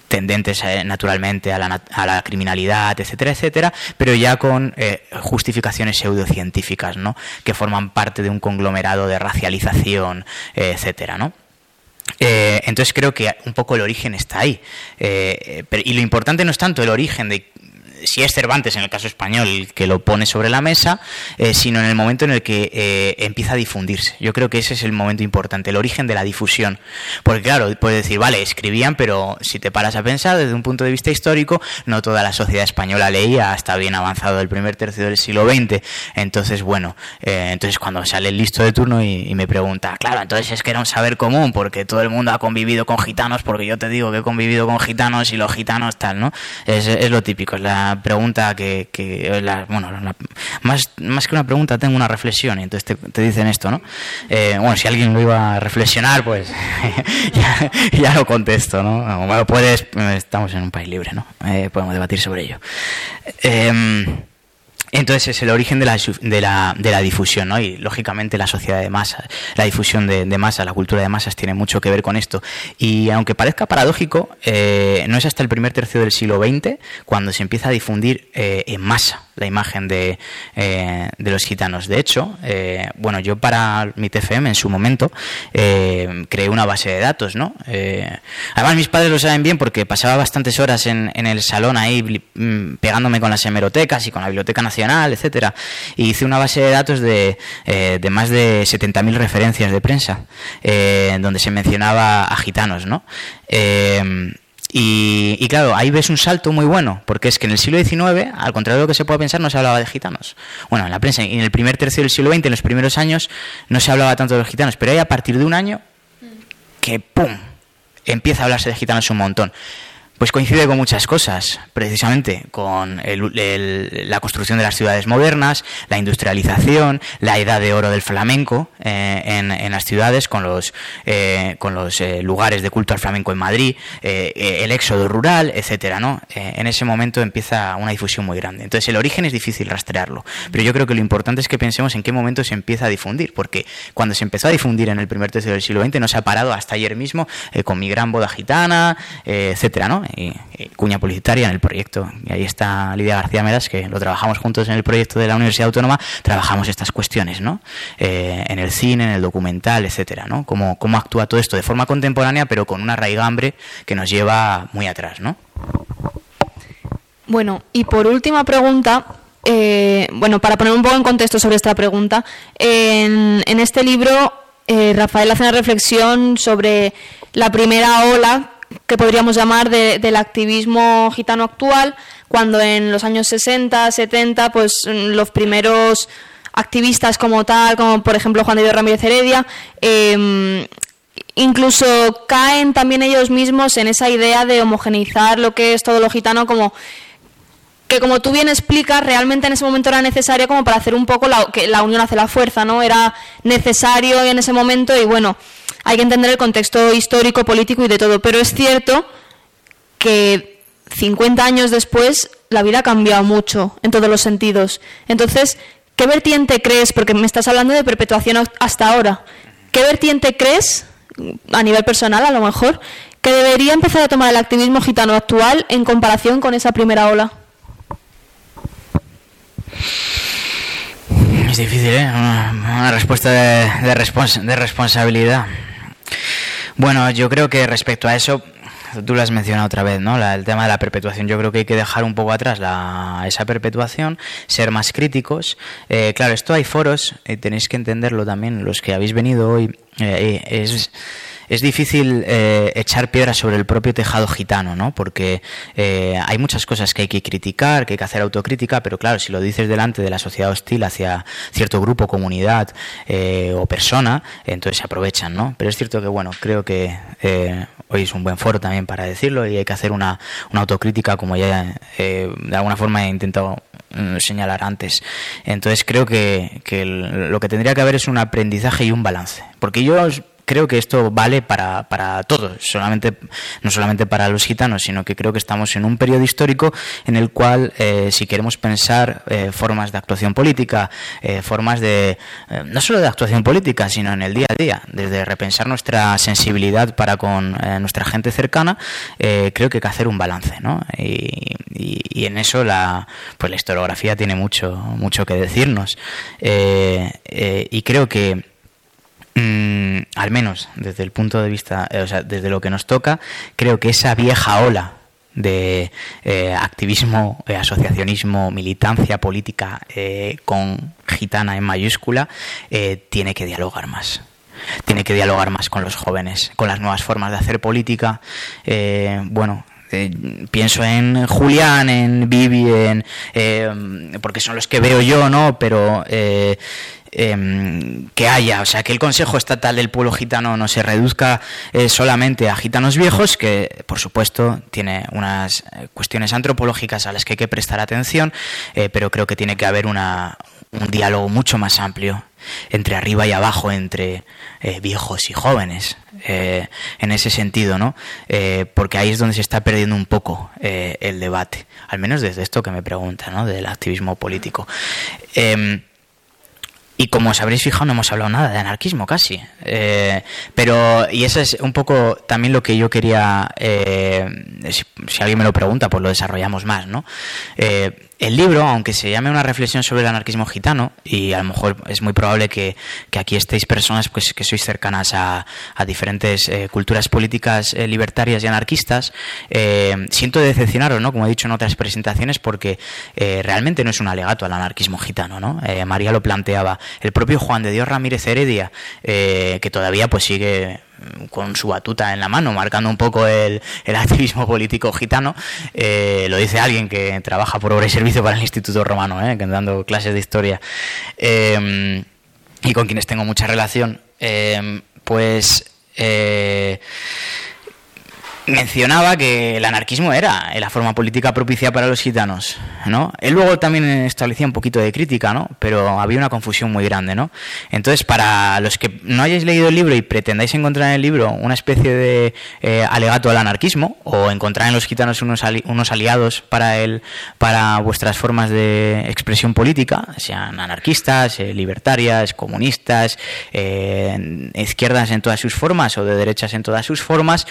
tendentes naturalmente a la, a la, criminalidad, etcétera, etcétera, pero ya con justificaciones pseudocientíficas, ¿no? Que forman parte de un conglomerado de racialización, etcétera, ¿no? Entonces creo que un poco el origen está ahí. Y lo importante no es tanto el origen de si es Cervantes en el caso español que lo pone sobre la mesa, eh, sino en el momento en el que eh, empieza a difundirse. Yo creo que ese es el momento importante, el origen de la difusión. Porque claro, puedes decir, vale, escribían, pero si te paras a pensar desde un punto de vista histórico, no toda la sociedad española leía hasta bien avanzado el primer tercio del siglo XX. Entonces, bueno, eh, entonces cuando sale el listo de turno y, y, me pregunta, claro, entonces es que era un saber común, porque todo el mundo ha convivido con gitanos, porque yo te digo que he convivido con gitanos y los gitanos tal, ¿no? Es, es lo típico, es la pregunta que, bueno, más, más que una pregunta tengo una reflexión y entonces te, dicen esto, ¿no? Eh, bueno, si alguien lo iba a reflexionar, pues ya, lo contesto, ¿no? Bueno, puedes, estamos en un país libre, ¿no? Eh, podemos debatir sobre ello. Eh, entonces es el origen de la, de la, de la difusión, ¿no? Y lógicamente la sociedad de masas, la difusión de, de masas, la cultura de masas tiene mucho que ver con esto. Y aunque parezca paradójico, eh, no es hasta el primer tercio del siglo XX cuando se empieza a difundir eh, en masa la imagen de, eh, de los gitanos. De hecho, eh, bueno, yo para mi TFM en su momento eh, creé una base de datos, ¿no? además mis padres lo saben bien porque pasaba bastantes horas en, en el salón ahí mm, pegándome con las hemerotecas y con la Biblioteca Nacional, etcétera. Y hice una base de datos de, de más de 70.000 referencias de prensa donde se mencionaba a gitanos, ¿no? Y, claro, ahí ves un salto muy bueno, porque es que en el siglo XIX, al contrario de lo que se puede pensar, no se hablaba de gitanos. Bueno, en la prensa, en el primer tercio del siglo XX, en los primeros años, no se hablaba tanto de los gitanos, pero ahí a partir de un año, que ¡pum! empieza a hablarse de gitanos un montón. Pues coincide con muchas cosas, precisamente con la construcción de las ciudades modernas, la industrialización, la edad de oro del flamenco eh, en, las ciudades, con los, eh, con los eh, lugares de culto al flamenco en Madrid, el éxodo rural, etcétera. ¿no? en ese momento empieza una difusión muy grande. Entonces el origen es difícil rastrearlo, pero yo creo que lo importante es que pensemos en qué momento se empieza a difundir, porque cuando se empezó a difundir en el primer tercio del siglo XX no se ha parado hasta ayer mismo con mi gran boda gitana, etcétera, ¿no? Y, cuña publicitaria en el proyecto. Y ahí está Lidia García Medas, que lo trabajamos juntos en el proyecto de la Universidad Autónoma, trabajamos estas cuestiones, ¿no? Eh, en el cine, en el documental, etcétera, ¿no? Cómo, cómo actúa todo esto de forma contemporánea, pero con una raigambre que nos lleva muy atrás, ¿no? Bueno, y por última pregunta, eh, bueno, para poner un poco en contexto sobre esta pregunta, en, en este libro eh, Rafael hace una reflexión sobre la primera ola que podríamos llamar del activismo gitano actual, cuando en los años 60, 70, pues los primeros activistas como tal, como por ejemplo Juan de Ramírez Heredia, em, incluso caen también ellos mismos en esa idea de homogeneizar lo que es todo lo gitano como que como tú bien explicas, realmente en ese momento era necesario como para hacer un poco la, que la unión hace la fuerza, ¿no? Era necesario en ese momento y bueno, hay que entender el contexto histórico, político y de todo, pero es cierto que 50 años después la vida ha cambiado mucho en todos los sentidos. Entonces, ¿qué vertiente crees, porque me estás hablando de perpetuación hasta ahora, qué vertiente crees, a nivel personal a lo mejor, que debería empezar a tomar el activismo gitano actual en comparación con esa primera ola? Es difícil, ¿eh? Una, respuesta de, responsabilidad. Bueno, yo creo que respecto a eso, tú lo has mencionado otra vez, ¿no? el tema de la perpetuación. Yo creo que hay que dejar un poco atrás esa perpetuación, ser más críticos. Eh, claro, esto hay foros, y tenéis que entenderlo también, los que habéis venido hoy. Eh, es es difícil eh, echar piedras sobre el propio tejado gitano, ¿no? Porque eh, hay muchas cosas que hay que criticar, que hay que hacer autocrítica, pero claro, si lo dices delante de la sociedad hostil hacia cierto grupo, comunidad eh, o persona, entonces se aprovechan, ¿no? Pero es cierto que, bueno, creo que hoy es un buen foro también para decirlo y hay que hacer una, una autocrítica, como ya de alguna forma he intentado mm, señalar antes. Entonces creo que, que lo que tendría que haber es un aprendizaje y un balance. Porque yo creo que esto vale para, para todos, solamente, no solamente para los gitanos, sino que creo que estamos en un periodo histórico en el cual, eh, si queremos pensar eh, formas de actuación política, eh, formas de, no solo de actuación política, sino en el día a día, desde repensar nuestra sensibilidad para con nuestra gente cercana, creo que hay que hacer un balance, ¿no? Y, y, en eso la, pues la historiografía tiene mucho, mucho que decirnos. y creo que Mm, al menos desde el punto de vista, eh, o sea, desde lo que nos toca, creo que esa vieja ola de eh, activismo, eh, asociacionismo, militancia política con gitana en mayúscula, tiene que dialogar más. Tiene que dialogar más con los jóvenes, con las nuevas formas de hacer política. bueno, pienso en Julián, en Vivi, en, porque son los que veo yo, ¿no? Pero em, que haya, o sea, que el Consejo Estatal del Pueblo Gitano no se reduzca eh, solamente a gitanos viejos, que por supuesto tiene unas eh, cuestiones antropológicas a las que hay que prestar atención, eh, pero creo que tiene que haber un diálogo mucho más amplio entre arriba y abajo, entre viejos y jóvenes, en ese sentido, ¿no? porque ahí es donde se está perdiendo un poco el debate, al menos desde esto que me pregunta, ¿no? Del activismo político. Y como os habréis fijado, no hemos hablado nada de anarquismo casi. Eh, pero, y eso es un poco también lo que yo quería, eh, si, alguien me lo pregunta, pues lo desarrollamos más, ¿no? Eh, el libro, aunque se llame una reflexión sobre el anarquismo gitano, y a lo mejor es muy probable que, aquí estéis personas pues, que sois cercanas a, diferentes eh, culturas políticas eh, libertarias y anarquistas, eh, siento decepcionaros, ¿no? como he dicho en otras presentaciones, porque realmente no es un alegato al anarquismo gitano. ¿no? María lo planteaba. El propio Juan de Dios Ramírez Heredia, que todavía pues sigue con su batuta en la mano, marcando un poco el, activismo político gitano. Eh, lo dice alguien que trabaja por obra y servicio para el Instituto Romano, eh, dando clases de historia, eh, y con quienes tengo mucha relación. Eh, pues mencionaba que el anarquismo era la forma política propicia para los gitanos, ¿no? Él luego también establecía un poquito de crítica, ¿no? Pero había una confusión muy grande, ¿no? Entonces, para los que no hayáis leído el libro y pretendáis encontrar en el libro una especie de eh, alegato al anarquismo o encontrar en los gitanos unos, unos aliados para el, para vuestras formas de expresión política, sean anarquistas, eh, libertarias, comunistas, eh, izquierdas en todas sus formas o de derechas en todas sus formas,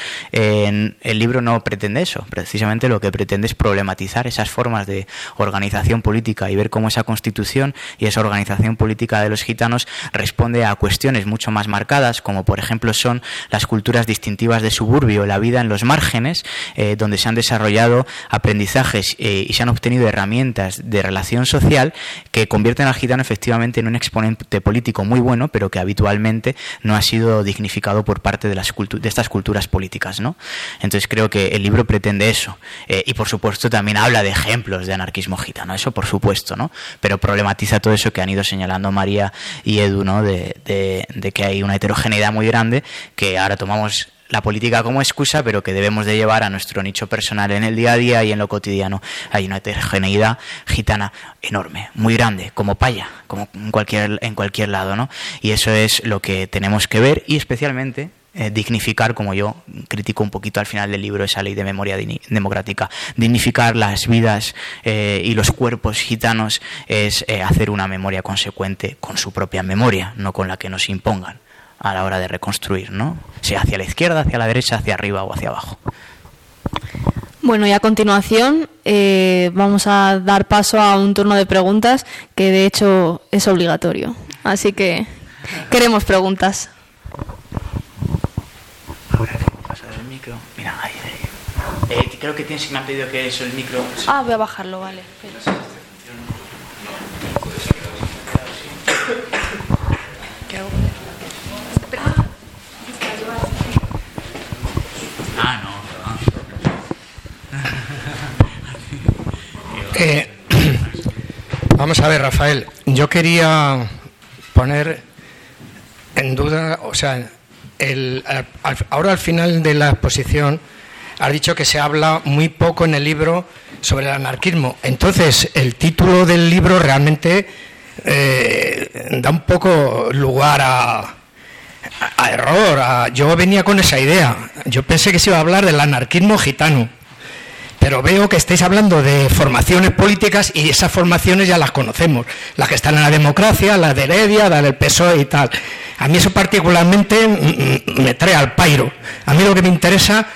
el libro no pretende eso, precisamente lo que pretende es problematizar esas formas de organización política y ver cómo esa constitución y esa organización política de los gitanos responde a cuestiones mucho más marcadas, como por ejemplo son las culturas distintivas de suburbio, la vida en los márgenes, eh, donde se han desarrollado aprendizajes eh, y se han obtenido herramientas de relación social que convierten al gitano efectivamente en un exponente político muy bueno, pero que habitualmente no ha sido dignificado por parte de, las de estas culturas políticas. ¿no? Entonces creo que el libro pretende eso. Eh, y por supuesto también habla de ejemplos de anarquismo gitano, eso por supuesto, ¿no? Pero problematiza todo eso que han ido señalando María y Edu, ¿no? De, que hay una heterogeneidad muy grande, que ahora tomamos la política como excusa, pero que debemos de llevar a nuestro nicho personal en el día a día y en lo cotidiano. Hay una heterogeneidad gitana enorme, muy grande, como paya, como en cualquier, en cualquier lado, ¿no? Y eso es lo que tenemos que ver y especialmente eh, dignificar, como yo critico un poquito al final del libro esa ley de memoria democrática, dignificar las vidas eh, y los cuerpos gitanos es eh, hacer una memoria consecuente con su propia memoria, no con la que nos impongan a la hora de reconstruir, ¿no? Sea hacia la izquierda, hacia la derecha, hacia arriba o hacia abajo. Bueno, y a continuación vamos a dar paso a un turno de preguntas que de hecho es obligatorio. Así que queremos preguntas. Mira, ahí, eh, creo que tienes que me han pedido que eso el micro. Ah, voy a bajarlo, vale. ¿Qué hago? Ah, no. Eh, vamos a ver, Rafael. Yo quería poner en duda, o sea, ahora al final de la exposición has dicho que se habla muy poco en el libro sobre el anarquismo. Entonces, el título del libro realmente eh, da un poco lugar a, error. yo venía con esa idea. Yo pensé que se iba a hablar del anarquismo gitano. Pero veo que estáis hablando de formaciones políticas y esas formaciones ya las conocemos. Las que están en la democracia, las de Heredia, las del PSOE y tal. A mí eso particularmente me trae al pairo. A mí lo que me interesa,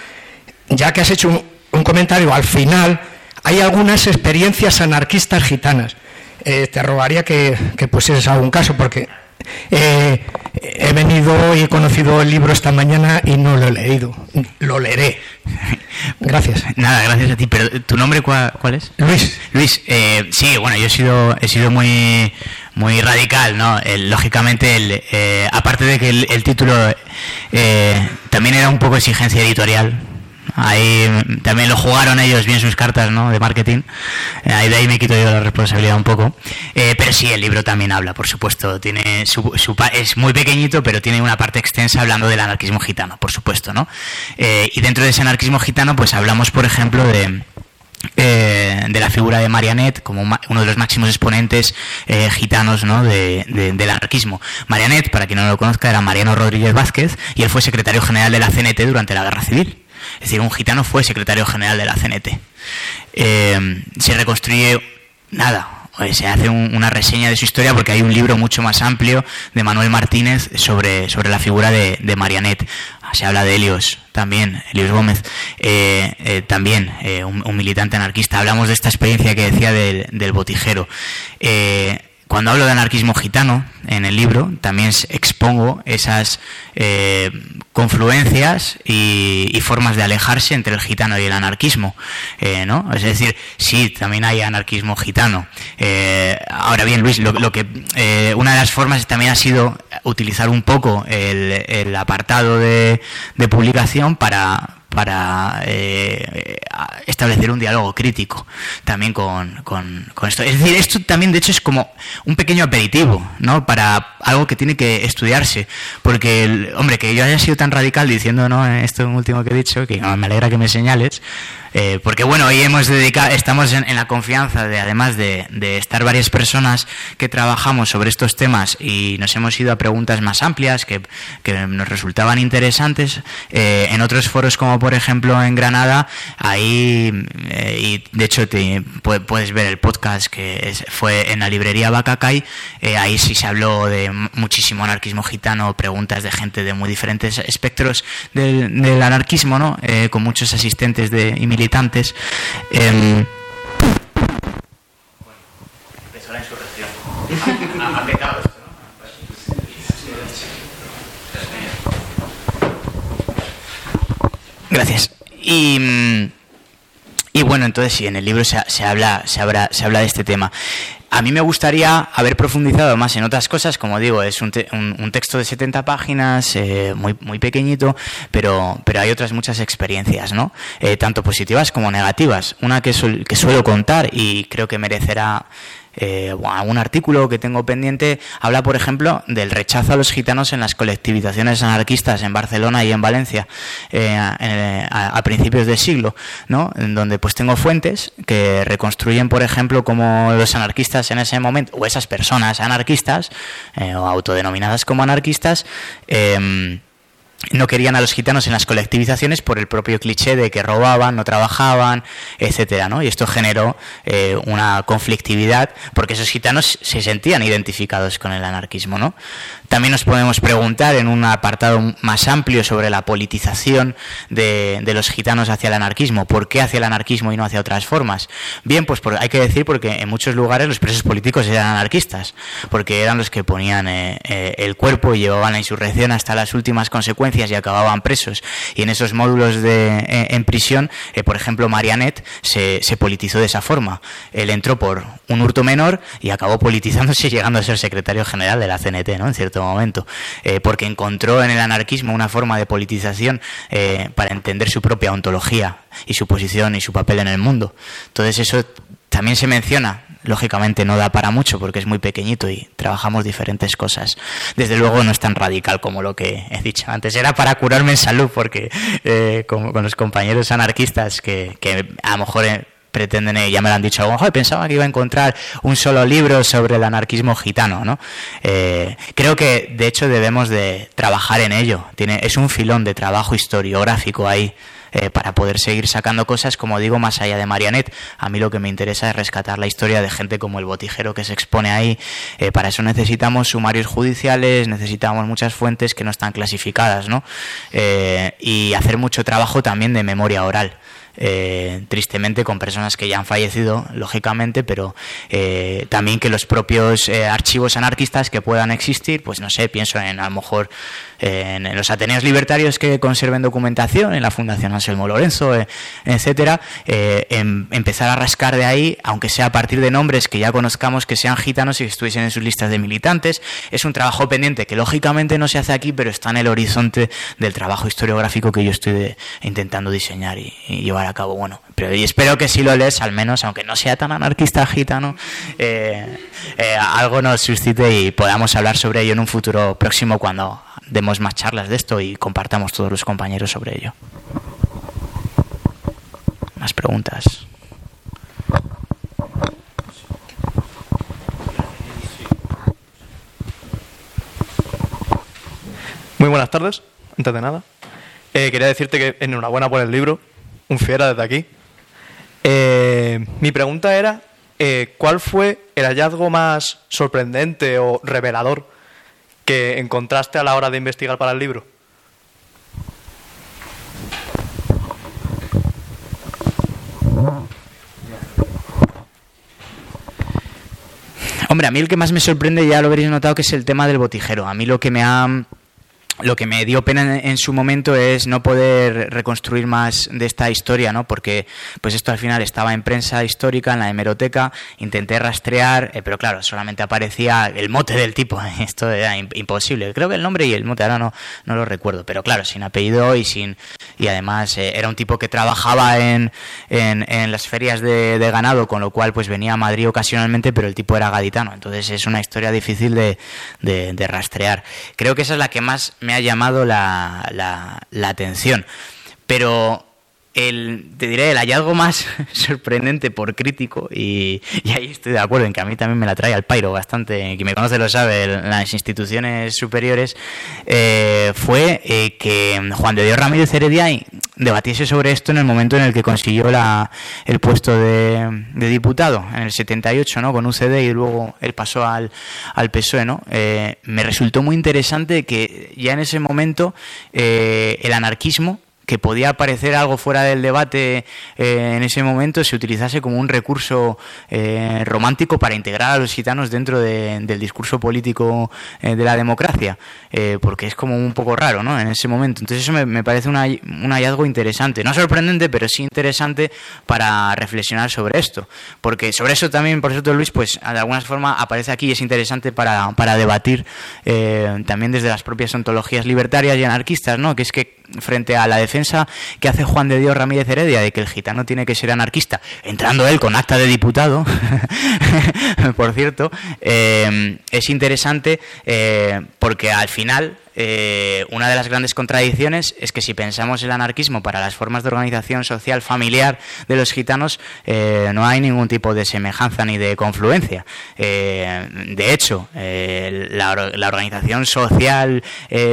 ya que has hecho un, comentario al final, hay algunas experiencias anarquistas gitanas. Eh, te rogaría que, que algún caso, porque eh, he venido y he conocido el libro esta mañana y no lo he leído. Lo leeré. Gracias. Nada, gracias a ti. Pero ¿tu nombre cuál, es? Luis. Luis, eh, sí, bueno, yo he sido, he sido muy muy radical, ¿no? lógicamente, el, eh, aparte de que el, título eh, también era un poco exigencia editorial, Ahí también lo jugaron ellos bien sus cartas de marketing. Eh, ahí de ahí me quito yo la responsabilidad un poco. Eh, pero sí, el libro también habla, por supuesto. Tiene su, es muy pequeñito, pero tiene una parte extensa hablando del anarquismo gitano, por supuesto. ¿no? Eh, y dentro de ese anarquismo gitano, pues hablamos, por ejemplo, de, de la figura de Marianet como uno de los máximos exponentes gitanos ¿no? del anarquismo. Marianet, para quien no lo conozca, era Mariano Rodríguez Vázquez y él fue secretario general de la CNT durante la Guerra Civil. Es decir, un gitano fue secretario general de la CNT. Eh, se reconstruye nada, se hace una reseña de su historia porque hay un libro mucho más amplio de Manuel Martínez sobre, sobre la figura de, Marianet. Se habla de Helios también, Helios Gómez, eh, eh, también un, militante anarquista. Hablamos de esta experiencia que decía del botijero. Cuando hablo de anarquismo gitano en el libro, también expongo esas eh, confluencias y, formas de alejarse entre el gitano y el anarquismo. Eh, ¿no? Es decir, sí, también hay anarquismo gitano. Eh, ahora bien, Luis, lo, que una de las formas también ha sido utilizar un poco el, apartado de publicación para para eh, establecer un diálogo crítico también con, esto. Es decir, esto también de hecho es como un pequeño aperitivo, ¿no? Para algo que tiene que estudiarse. Porque, el, hombre, que yo haya sido tan radical diciendo, ¿no? Esto último que he dicho, que me alegra que me señales, eh, porque bueno, hoy hemos dedicado, estamos en, la confianza de, además de, estar varias personas que trabajamos sobre estos temas y nos hemos ido a preguntas más amplias que, nos resultaban interesantes. Eh, en otros foros, como por ejemplo en Granada, ahí, eh, y de hecho te, puedes ver el podcast que fue en la librería Bacacay, ahí sí se habló de muchísimo anarquismo gitano, preguntas de gente de muy diferentes espectros del, anarquismo, ¿no? con muchos asistentes de, y militantes. Eh, empezó la insurrección. ha, esto, ¿no? Gracias. Y, y, bueno, entonces sí, en el libro se, se habla, se, habla, se habla de este tema. A mí me gustaría haber profundizado más en otras cosas, como digo, es un, un, texto de 70 páginas, eh, muy, muy pequeñito, pero, pero hay otras muchas experiencias, ¿no? Eh, tanto positivas como negativas. Una que, que suelo contar y creo que merecerá eh, un artículo que tengo pendiente habla, por ejemplo, del rechazo a los gitanos en las colectivizaciones anarquistas en Barcelona y en Valencia eh, a, principios del siglo, ¿no? En donde pues tengo fuentes que reconstruyen, por ejemplo, como los anarquistas en ese momento, o esas personas anarquistas, eh, o autodenominadas como anarquistas, em, no querían a los gitanos en las colectivizaciones por el propio cliché de que robaban, no trabajaban, etcétera, ¿no? Y esto generó eh, una conflictividad porque esos gitanos se sentían identificados con el anarquismo, ¿no? También nos podemos preguntar en un apartado más amplio sobre la politización de, los gitanos hacia el anarquismo. ¿Por qué hacia el anarquismo y no hacia otras formas? Bien, pues hay que decir porque en muchos lugares los presos políticos eran anarquistas, porque eran los que ponían eh, eh, el cuerpo y llevaban la insurrección hasta las últimas consecuencias y acababan presos. Y en esos módulos de, eh, en prisión, por ejemplo, Marianet se, se politizó de esa forma. Él entró por un hurto menor y acabó politizándose llegando a ser secretario general de la CNT, ¿no? En cierto momento, eh, porque encontró en el anarquismo una forma de politización eh, para entender su propia ontología y su posición y su papel en el mundo. Entonces eso también se menciona. Lógicamente no da para mucho porque es muy pequeñito y trabajamos diferentes cosas. Desde luego no es tan radical como lo que he dicho antes. Era para curarme en salud porque eh, con, los compañeros anarquistas que, que a lo mejor pretenden, eh, ya me lo han dicho, pensaba que iba a encontrar un solo libro sobre el anarquismo gitano, ¿no? Eh, creo que de hecho debemos de trabajar en ello. Tiene, es un filón de trabajo historiográfico ahí. Eh, para poder seguir sacando cosas, como digo, más allá de Marianet. A mí lo que me interesa es rescatar la historia de gente como el botijero que se expone ahí. para eso necesitamos sumarios judiciales, necesitamos muchas fuentes que no están clasificadas, ¿no? y hacer mucho trabajo también de memoria oral. Eh, tristemente con personas que ya han fallecido, lógicamente, pero eh, también que los propios eh, archivos anarquistas que puedan existir, pues no sé, pienso en a lo mejor en, los Ateneos Libertarios que conserven documentación, en la Fundación Anselmo Lorenzo, etcétera, em, empezar a rascar de ahí, aunque sea a partir de nombres que ya conozcamos que sean gitanos y que estuviesen en sus listas de militantes. Es un trabajo pendiente que lógicamente no se hace aquí, pero está en el horizonte del trabajo historiográfico que yo estoy intentando diseñar y llevar a cabo. Bueno, pero y espero que si lo lees, al menos, aunque no sea tan anarquista gitano, eh, eh, algo nos suscite y podamos hablar sobre ello en un futuro próximo cuando demos más charlas de esto y compartamos todos los compañeros sobre ello. Más preguntas. Muy buenas tardes, antes de nada. Eh, quería decirte que enhorabuena por el libro un fiera desde aquí. Eh, mi pregunta era, eh, ¿cuál fue el hallazgo más sorprendente o revelador que encontraste a la hora de investigar para el libro? Hombre, a mí el que más me sorprende, ya lo habréis notado, que es el tema del botijero. A mí lo que me ha lo que me dio pena en, su momento es no poder reconstruir más de esta historia, ¿no? Porque pues esto al final estaba en prensa histórica, en la hemeroteca, intenté rastrear, eh, pero claro, solamente aparecía el mote del tipo, esto era imposible. Creo que el nombre y el mote ahora no, no lo recuerdo, pero claro, sin apellido y sin y además eh, era un tipo que trabajaba en, en, las ferias de, ganado, con lo cual pues venía a Madrid ocasionalmente, pero el tipo era gaditano, entonces es una historia difícil de, de, de rastrear. Creo que esa es la que más me ha llamado la, la, atención. Pero el, te diré, el hallazgo más sorprendente por crítico, y, ahí estoy de acuerdo en que a mí también me la trae al pairo bastante, quien me conoce lo sabe, las instituciones superiores, eh, fue eh, que Juan de Dios Ramírez Heredia debatiese sobre esto en el momento en el que consiguió la, el puesto de, diputado, en el 78, ¿no? con UCD y luego él pasó al, al PSOE. ¿no? Eh, me resultó muy interesante que ya en ese momento el anarquismo que podía parecer algo fuera del debate eh, en ese momento se utilizase como un recurso eh, romántico para integrar a los gitanos dentro del discurso político eh, de la democracia, porque es como un poco raro ¿no? en ese momento. Entonces eso me, parece un hallazgo interesante, no sorprendente, pero sí interesante para reflexionar sobre esto, porque sobre eso también, por cierto, Luis, pues de alguna forma aparece aquí y es interesante para, para debatir también desde las propias ontologías libertarias y anarquistas, ¿no? que es que frente a la defensa que hace Juan de Dios Ramírez Heredia de que el gitano tiene que ser anarquista, entrando él con acta de diputado, por cierto, eh, es interesante eh, porque al final eh, una de las grandes contradicciones es que si pensamos el anarquismo para las formas de organización social familiar de los gitanos, eh, no hay ningún tipo de semejanza ni de confluencia. Eh, de hecho, la, organización social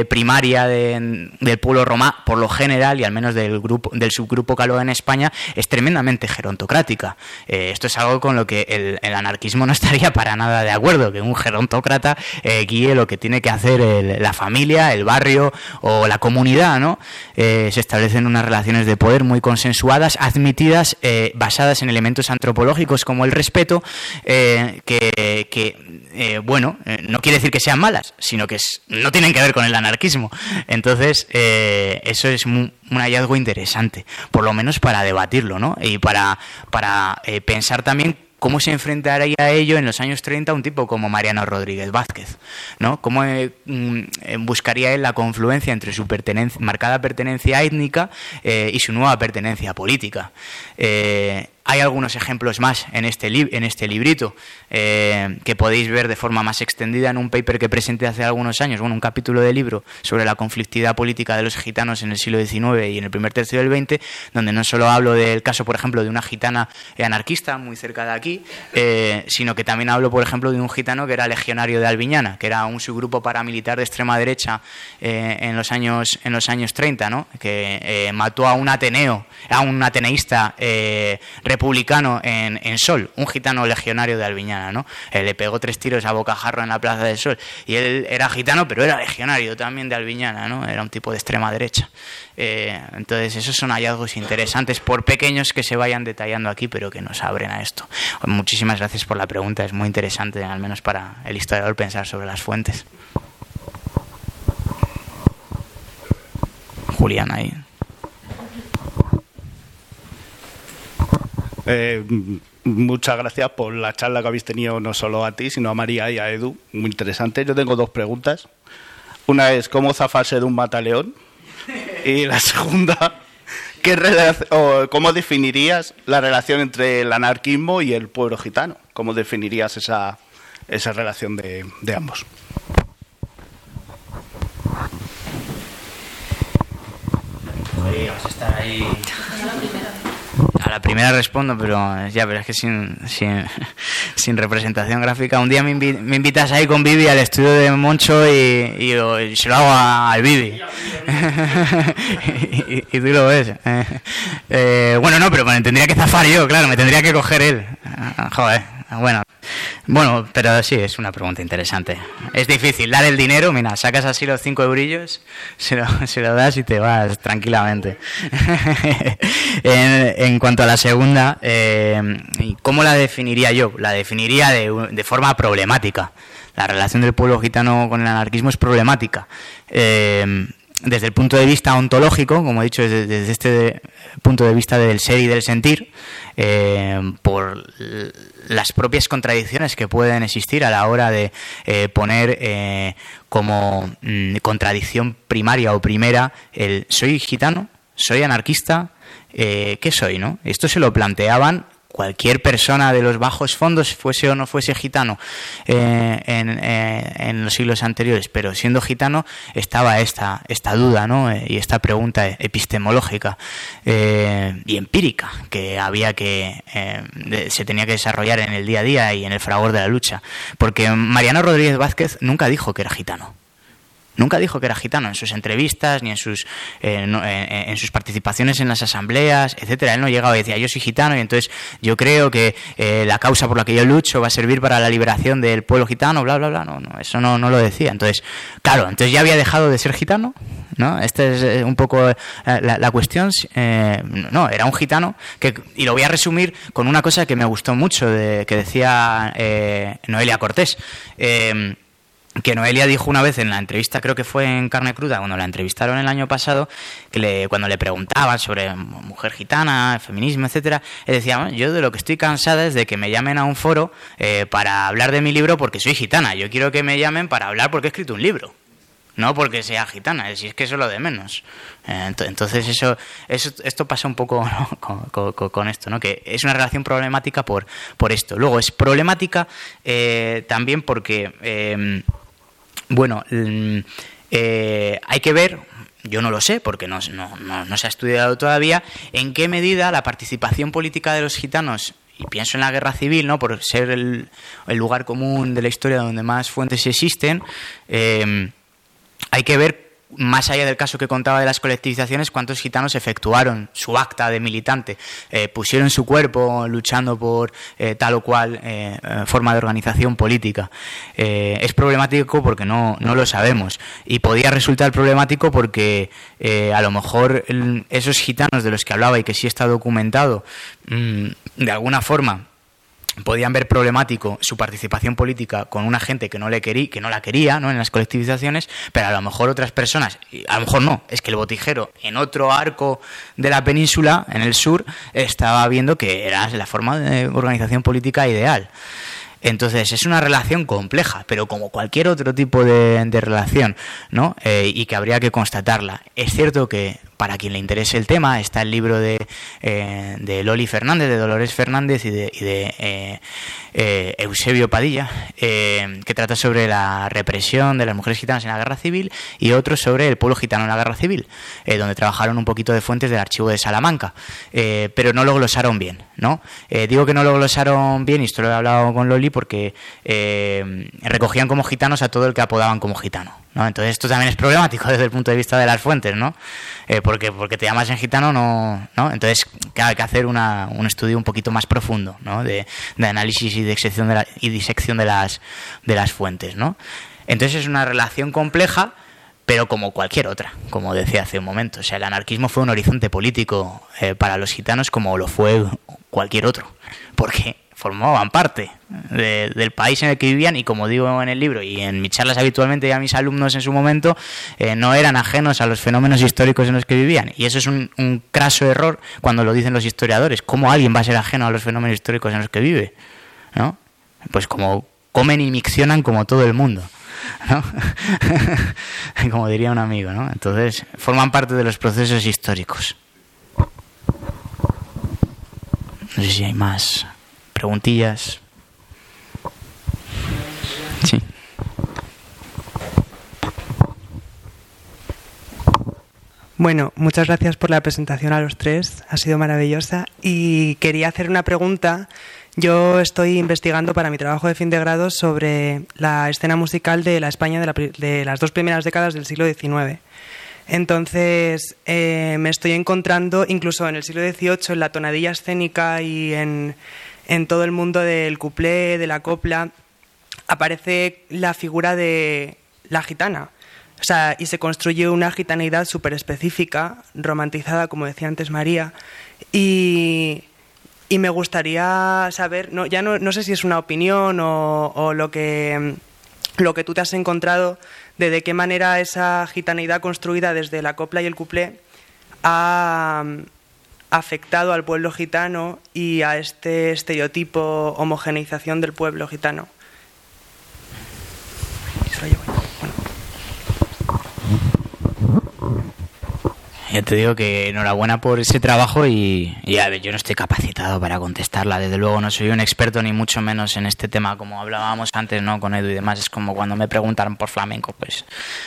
primaria del pueblo romá, por lo general, y al menos del, grupo, del subgrupo caló en España, es tremendamente gerontocrática. esto es algo con lo que el, anarquismo no estaría para nada de acuerdo, que un gerontócrata guíe lo que tiene que hacer la familia el barrio o la comunidad, ¿no? Eh, se establecen unas relaciones de poder muy consensuadas, admitidas, eh, basadas en elementos antropológicos como el respeto, eh, que, bueno, no quiere decir que sean malas, sino que no tienen que ver con el anarquismo. Entonces, eso es un, hallazgo interesante, por lo menos para debatirlo, ¿no? Y para, para pensar también ¿Cómo se enfrentaría a ello en los años 30 un tipo como Mariano Rodríguez Vázquez? ¿no? ¿Cómo eh, mm, buscaría él la confluencia entre su marcada pertenencia étnica eh, y su nueva pertenencia política? Eh, hay algunos ejemplos más en este, en este librito eh, que podéis ver de forma más extendida en un paper que presenté hace algunos años, bueno, un capítulo de libro sobre la conflictividad política de los gitanos en el siglo XIX y en el primer tercio del XX, donde no solo hablo del caso, por ejemplo, de una gitana anarquista muy cerca de aquí, eh, sino que también hablo, por ejemplo, de un gitano que era legionario de Albiñana, que era un subgrupo paramilitar de extrema derecha eh, en, los años, en los años 30, ¿no? que mató a un ateneo, a un ateneísta republicano en, en, Sol, un gitano legionario de Albiñana, ¿no? le pegó tres tiros a bocajarro en la Plaza del Sol y él era gitano, pero era legionario también de Albiñana, ¿no? Era un tipo de extrema derecha. entonces, esos son hallazgos interesantes, por pequeños que se vayan detallando aquí, pero que nos abren a esto. Muchísimas gracias por la pregunta, es muy interesante, al menos para el historiador, pensar sobre las fuentes. Julián ahí. Eh, muchas gracias por la charla que habéis tenido no solo a ti, sino a María y a Edu. Muy interesante. Yo tengo dos preguntas. Una es cómo zafarse de un mataleón. Y la segunda, ¿qué ¿cómo definirías la relación entre el anarquismo y el pueblo gitano? ¿Cómo definirías esa, esa relación de, de ambos? Podríamos estar ahí. A la primera respondo, pero ya, pero es que sin, sin, representación gráfica. Un día me, me, invitas ahí con Vivi al estudio de Moncho y, y, se lo hago al Vivi. y, tú lo ves. Eh, bueno, no, pero me tendría que zafar yo, claro, me tendría que coger él. Joder. Bueno, bueno, pero sí, es una pregunta interesante. Es difícil dar el dinero, mira, sacas así los cinco eurillos, se lo, se lo das y te vas tranquilamente. en, cuanto a la segunda, eh, ¿cómo la definiría yo? La definiría de, de, forma problemática. La relación del pueblo gitano con el anarquismo es problemática. Eh, desde el punto de vista ontológico, como he dicho, desde, este punto de vista del ser y del sentir, eh, por las propias contradicciones que pueden existir a la hora de eh, poner eh, como mm, contradicción primaria o primera el soy gitano, soy anarquista, ¿qué soy? ¿no? Esto se lo planteaban cualquier persona de los bajos fondos, fuese o no fuese gitano eh, eh, en, los siglos anteriores, pero siendo gitano estaba esta, esta duda ¿no? Eh, y esta pregunta epistemológica y empírica que había que se tenía que desarrollar en el día a día y en el fragor de la lucha, porque Mariano Rodríguez Vázquez nunca dijo que era gitano. Nunca dijo que era gitano en sus entrevistas ni en sus, eh, en, sus participaciones en las asambleas, etcétera. Él no llegaba y decía yo soy gitano y entonces yo creo que eh, la causa por la que yo lucho va a servir para la liberación del pueblo gitano, bla, bla, bla. No, no eso no, no lo decía. Entonces, claro, entonces ya había dejado de ser gitano, ¿no? Esta es eh, un poco la, cuestión. no, era un gitano que, y lo voy a resumir con una cosa que me gustó mucho de, que decía Noelia Cortés que Noelia dijo una vez en la entrevista, creo que fue en Carne Cruda, cuando la entrevistaron el año pasado, que le, cuando le preguntaban sobre mujer gitana, feminismo, etcétera, él decía, yo de lo que estoy cansada es de que me llamen a un foro eh, para hablar de mi libro porque soy gitana. Yo quiero que me llamen para hablar porque he escrito un libro. No porque sea gitana, si es que eso es lo de menos. Eh, entonces eso, eso, esto pasa un poco con, esto, ¿no? que es una relación problemática por, por esto. Luego es problemática eh, también porque bueno, mm, eh, hay que ver, yo no lo sé porque no, no, se ha estudiado todavía, en qué medida la participación política de los gitanos y pienso en la guerra civil, ¿no? por ser el, lugar común de la historia donde más fuentes existen, eh, hay que ver más allá del caso que contaba de las colectivizaciones, cuántos gitanos efectuaron su acta de militante, eh, pusieron su cuerpo luchando por eh, tal o cual eh, forma de organización política. es problemático porque no, no, lo sabemos y podía resultar problemático porque a lo mejor esos gitanos de los que hablaba y que sí está documentado, mm, de alguna forma podían ver problemático su participación política con una gente que no le quería, que no la quería, ¿no? En las colectivizaciones, pero a lo mejor otras personas, a lo mejor no, es que el botijero en otro arco de la península, en el sur, estaba viendo que era la forma de organización política ideal. Entonces es una relación compleja, pero como cualquier otro tipo de, relación, ¿no? Eh, y que habría que constatarla. Es cierto que para quien le interese el tema, está el libro de, eh, de Loli Fernández, de Dolores Fernández y de, eh, eh, Eusebio Padilla, que trata sobre la represión de las mujeres gitanas en la guerra civil, y otro sobre el pueblo gitano en la guerra civil, donde trabajaron un poquito de fuentes del archivo de Salamanca, pero no lo glosaron bien. ¿No? digo que no lo glosaron bien, y esto lo he hablado con Loli, porque recogían como gitanos a todo el que apodaban como gitano. ¿no? Entonces esto también es problemático desde el punto de vista de las fuentes, ¿no? Eh, porque, porque te llamas en gitano, no, ¿no? Entonces hay que hacer una, un estudio un poquito más profundo, ¿no? De, de análisis y disección de, la, y disección de, las, de las fuentes, ¿no? Entonces es una relación compleja, pero como cualquier otra, como decía hace un momento. O sea, el anarquismo fue un horizonte político eh, para los gitanos como lo fue cualquier otro, porque formaban parte de- del país en el que vivían y como digo en el libro y en mis charlas habitualmente y a mis alumnos en su momento, eh, no eran ajenos a los fenómenos históricos en los que vivían. Y eso es un, un craso error cuando lo dicen los historiadores. ¿Cómo alguien va a ser ajeno a los fenómenos históricos en los que vive? ¿No? Pues como comen y miccionan como todo el mundo. ¿no? como diría un amigo, ¿no? Entonces, forman parte de los procesos históricos. No sé si hay más preguntillas. Sí. Bueno, muchas gracias por la presentación a los tres, ha sido maravillosa. Y quería hacer una pregunta. Yo estoy investigando para mi trabajo de fin de grado sobre la escena musical de la España de, la de las dos primeras décadas del siglo XIX. Entonces, eh, me estoy encontrando, incluso en el siglo XVIII, en la tonadilla escénica y en, en todo el mundo del cuplé, de la copla, aparece la figura de la gitana. O sea, y se construye una gitaneidad súper específica, romantizada, como decía antes María. Y, y me gustaría saber, no, ya no, no sé si es una opinión o, o lo, que, lo que tú te has encontrado, de qué manera esa gitaneidad construida desde la copla y el cuplé ha afectado al pueblo gitano y a este estereotipo homogeneización del pueblo gitano. Eso lo llevo yo. Ya te digo que enhorabuena por ese trabajo y, a ver, yo no estoy capacitado para contestarla. Desde luego no soy un experto ni mucho menos en este tema, como hablábamos antes, ¿no? Con Edu y demás. Es como cuando me preguntaron por flamenco, pues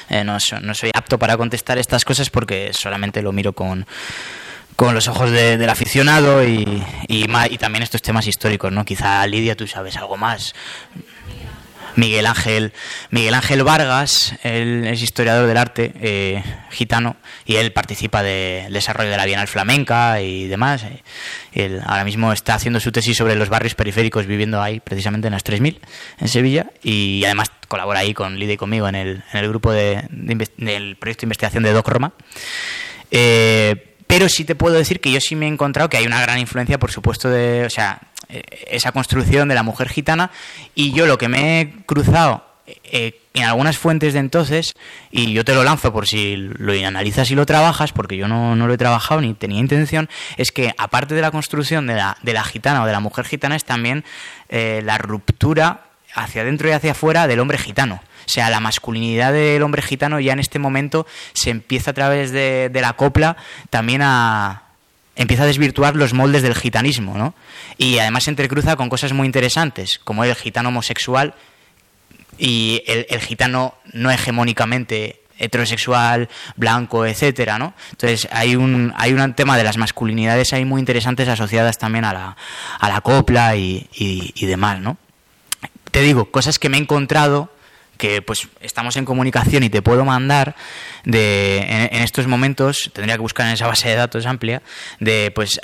eh, no, no soy apto para contestar estas cosas porque solamente lo miro con con los ojos de- del aficionado y, y, y también estos temas históricos, ¿no? Quizá Lidia tú sabes algo más. Miguel Ángel Miguel Ángel Vargas, él es historiador del arte eh, gitano y él participa del desarrollo de la Bienal Flamenca y demás. ahora mismo está haciendo su tesis sobre los barrios periféricos viviendo ahí precisamente en las 3000 en Sevilla y además colabora ahí con Lidia y conmigo en el, en el grupo de, de del proyecto de investigación de Doc Roma. Eh, pero sí te puedo decir que yo sí me he encontrado que hay una gran influencia, por supuesto, de, o sea, esa construcción de la mujer gitana. Y yo lo que me he cruzado eh, en algunas fuentes de entonces, y yo te lo lanzo por si lo analizas y lo trabajas, porque yo no, no lo he trabajado ni tenía intención, es que aparte de la construcción de la, de la gitana o de la mujer gitana, es también eh, la ruptura hacia adentro y hacia afuera del hombre gitano. O sea, la masculinidad del hombre gitano ya en este momento se empieza a través de la copla también a empieza a desvirtuar los moldes del gitanismo, ¿no? Y además se entrecruza con cosas muy interesantes, como el gitano homosexual y el, gitano no hegemónicamente heterosexual, blanco, etcétera, ¿no? Entonces hay un, hay un tema de las masculinidades ahí muy interesantes asociadas también a la, a la copla y, y- y demás, ¿no? te digo, cosas que me he encontrado que pues estamos en comunicación y te puedo mandar de en, estos momentos tendría que buscar en esa base de datos amplia de pues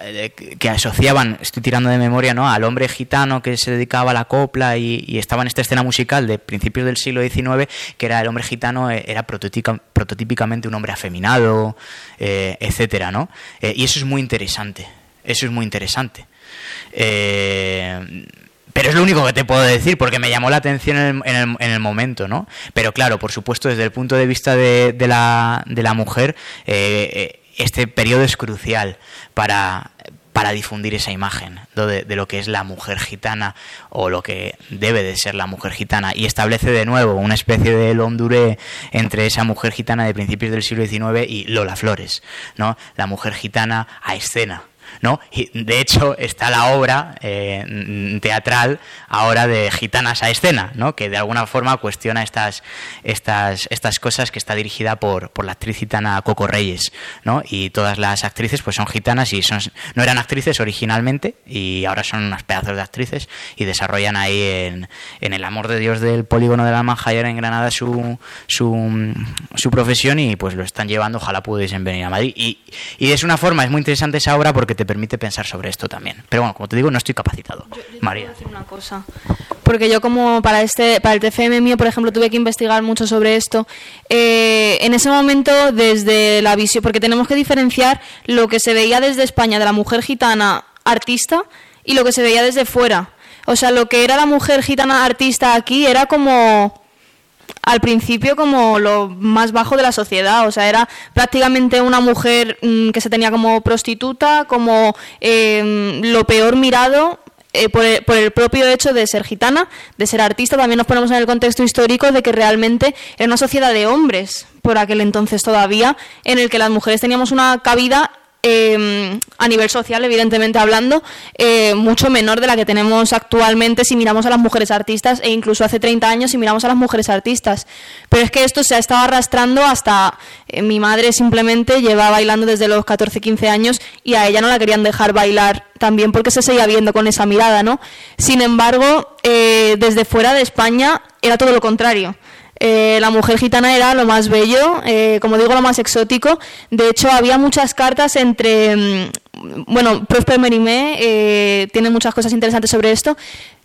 que asociaban estoy tirando de memoria no al hombre gitano que se dedicaba a la copla y, estaba en esta escena musical de principios del siglo XIX que era el hombre gitano eh, era prototípica- prototípicamente un hombre afeminado eh, etcétera no Eh, y eso es muy interesante eso es muy interesante. Eh, pero es lo único que te puedo decir, porque me llamó la atención en el, en el- en el momento, ¿no? Pero claro, por supuesto, desde el punto de vista de, la, mujer, eh, eh, este periodo es crucial para, para difundir esa imagen de, lo que es la mujer gitana o lo que debe de ser la mujer gitana y establece de nuevo una especie de honduré entre esa mujer gitana de principios del siglo XIX y Lola Flores, ¿no? La mujer gitana a escena. ¿No? Y de hecho está la obra eh, teatral ahora de Gitanas a escena, ¿no? Que de alguna forma cuestiona estas, estas, estas cosas que está dirigida por, por la actriz gitana Coco Reyes. Y todas las actrices pues son gitanas y son, no eran actrices originalmente y ahora son unas pedazos de actrices y desarrollan ahí en, en el amor de Dios del polígono de la Manjayera en Granada su, su, su profesión y pues lo están llevando, ojalá pudiesen venir a Madrid. Y, y es una forma, es muy interesante esa obra porque te permite pensar sobre esto también. Pero bueno, como te digo, no estoy capacitado. María. decir una cosa. Porque yo como para este para el TFM mío, por ejemplo, tuve que investigar mucho sobre esto. Eh, en ese momento, desde la visión, porque tenemos que diferenciar lo que se veía desde España de la mujer gitana artista y lo que se veía desde fuera. O sea, lo que era la mujer gitana artista aquí era como al principio como lo más bajo de la sociedad, o sea, era prácticamente una mujer mm, que se tenía como prostituta, como eh, lo peor mirado eh, por, el, propio hecho de ser gitana, de ser artista, también nos ponemos en el contexto histórico de que realmente era una sociedad de hombres por aquel entonces todavía, en el que las mujeres teníamos una cabida eh, a nivel social, evidentemente hablando, eh, mucho menor de la que tenemos actualmente si miramos a las mujeres artistas e incluso hace 30 años si miramos a las mujeres artistas. Pero es que esto se ha estado arrastrando hasta eh, mi madre simplemente lleva bailando desde los 14, 15 años y a ella no la querían dejar bailar también porque se seguía viendo con esa mirada, ¿no? Sin embargo, eh, desde fuera de España era todo lo contrario. Eh, la mujer gitana era lo más bello, eh, como digo, lo más exótico. De hecho, había muchas cartas entre. Mm, bueno, Prosper Merimé eh, tiene muchas cosas interesantes sobre esto.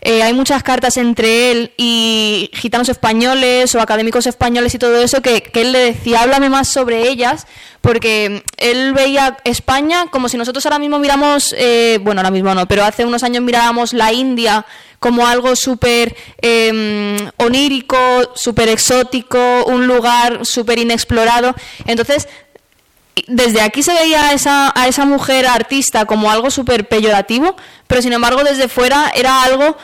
Hay muchas cartas entre él y gitanos españoles o académicos españoles y todo eso que, él le decía, háblame más sobre ellas, porque él veía España como si nosotros ahora mismo miramos, bueno, ahora mismo no, pero hace unos años mirábamos la India como algo súper eh, onírico, súper exótico, un lugar súper inexplorado. Entonces, desde aquí se veía a esa, a esa mujer artista como algo súper peyorativo, pero sin embargo desde fuera era algo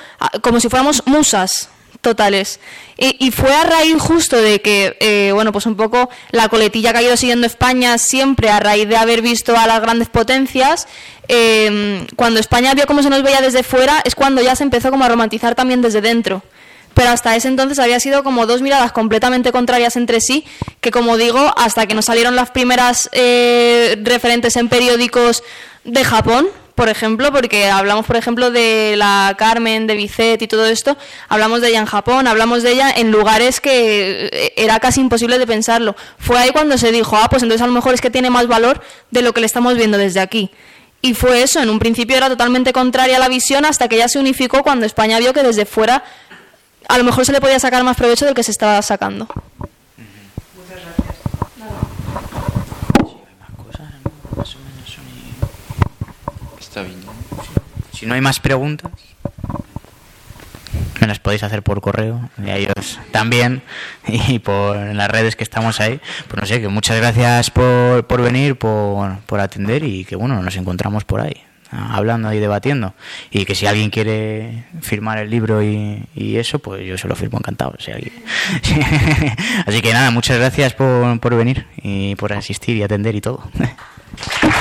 como si fuéramos musas totales. Y, y, fue a raíz justo de que, eh, bueno, pues un poco la coletilla que ha ido siguiendo España siempre a raíz de haber visto a las grandes potencias, eh, cuando España vio cómo se nos veía desde fuera, es cuando ya se empezó como a romantizar también desde dentro. Pero hasta ese entonces había sido como dos miradas completamente contrarias entre sí, que como digo, hasta que nos salieron las primeras eh, referentes en periódicos de Japón, por ejemplo, porque hablamos, por ejemplo, de la Carmen, de Bizet y todo esto, hablamos de ella en Japón, hablamos de ella en lugares que eh, era casi imposible de pensarlo. Fue ahí cuando se dijo, ah, pues entonces a lo mejor es que tiene más valor de lo que le estamos viendo desde aquí. Y fue eso, en un principio era totalmente contraria a la visión hasta que ya se unificó cuando España vio que desde fuera a lo mejor se le podía sacar más provecho del que se estaba sacando. Está bien. Si no hay más preguntas, me las podéis hacer por correo, y a ellos también, y por las redes que estamos ahí. Pues no sé, que muchas gracias por, por venir, por, por atender y que bueno, nos encontramos por ahí hablando y debatiendo. Y que si alguien quiere firmar el libro y, eso, pues yo se lo firmo encantado. Así que nada, muchas gracias por, por venir y por asistir y atender y todo.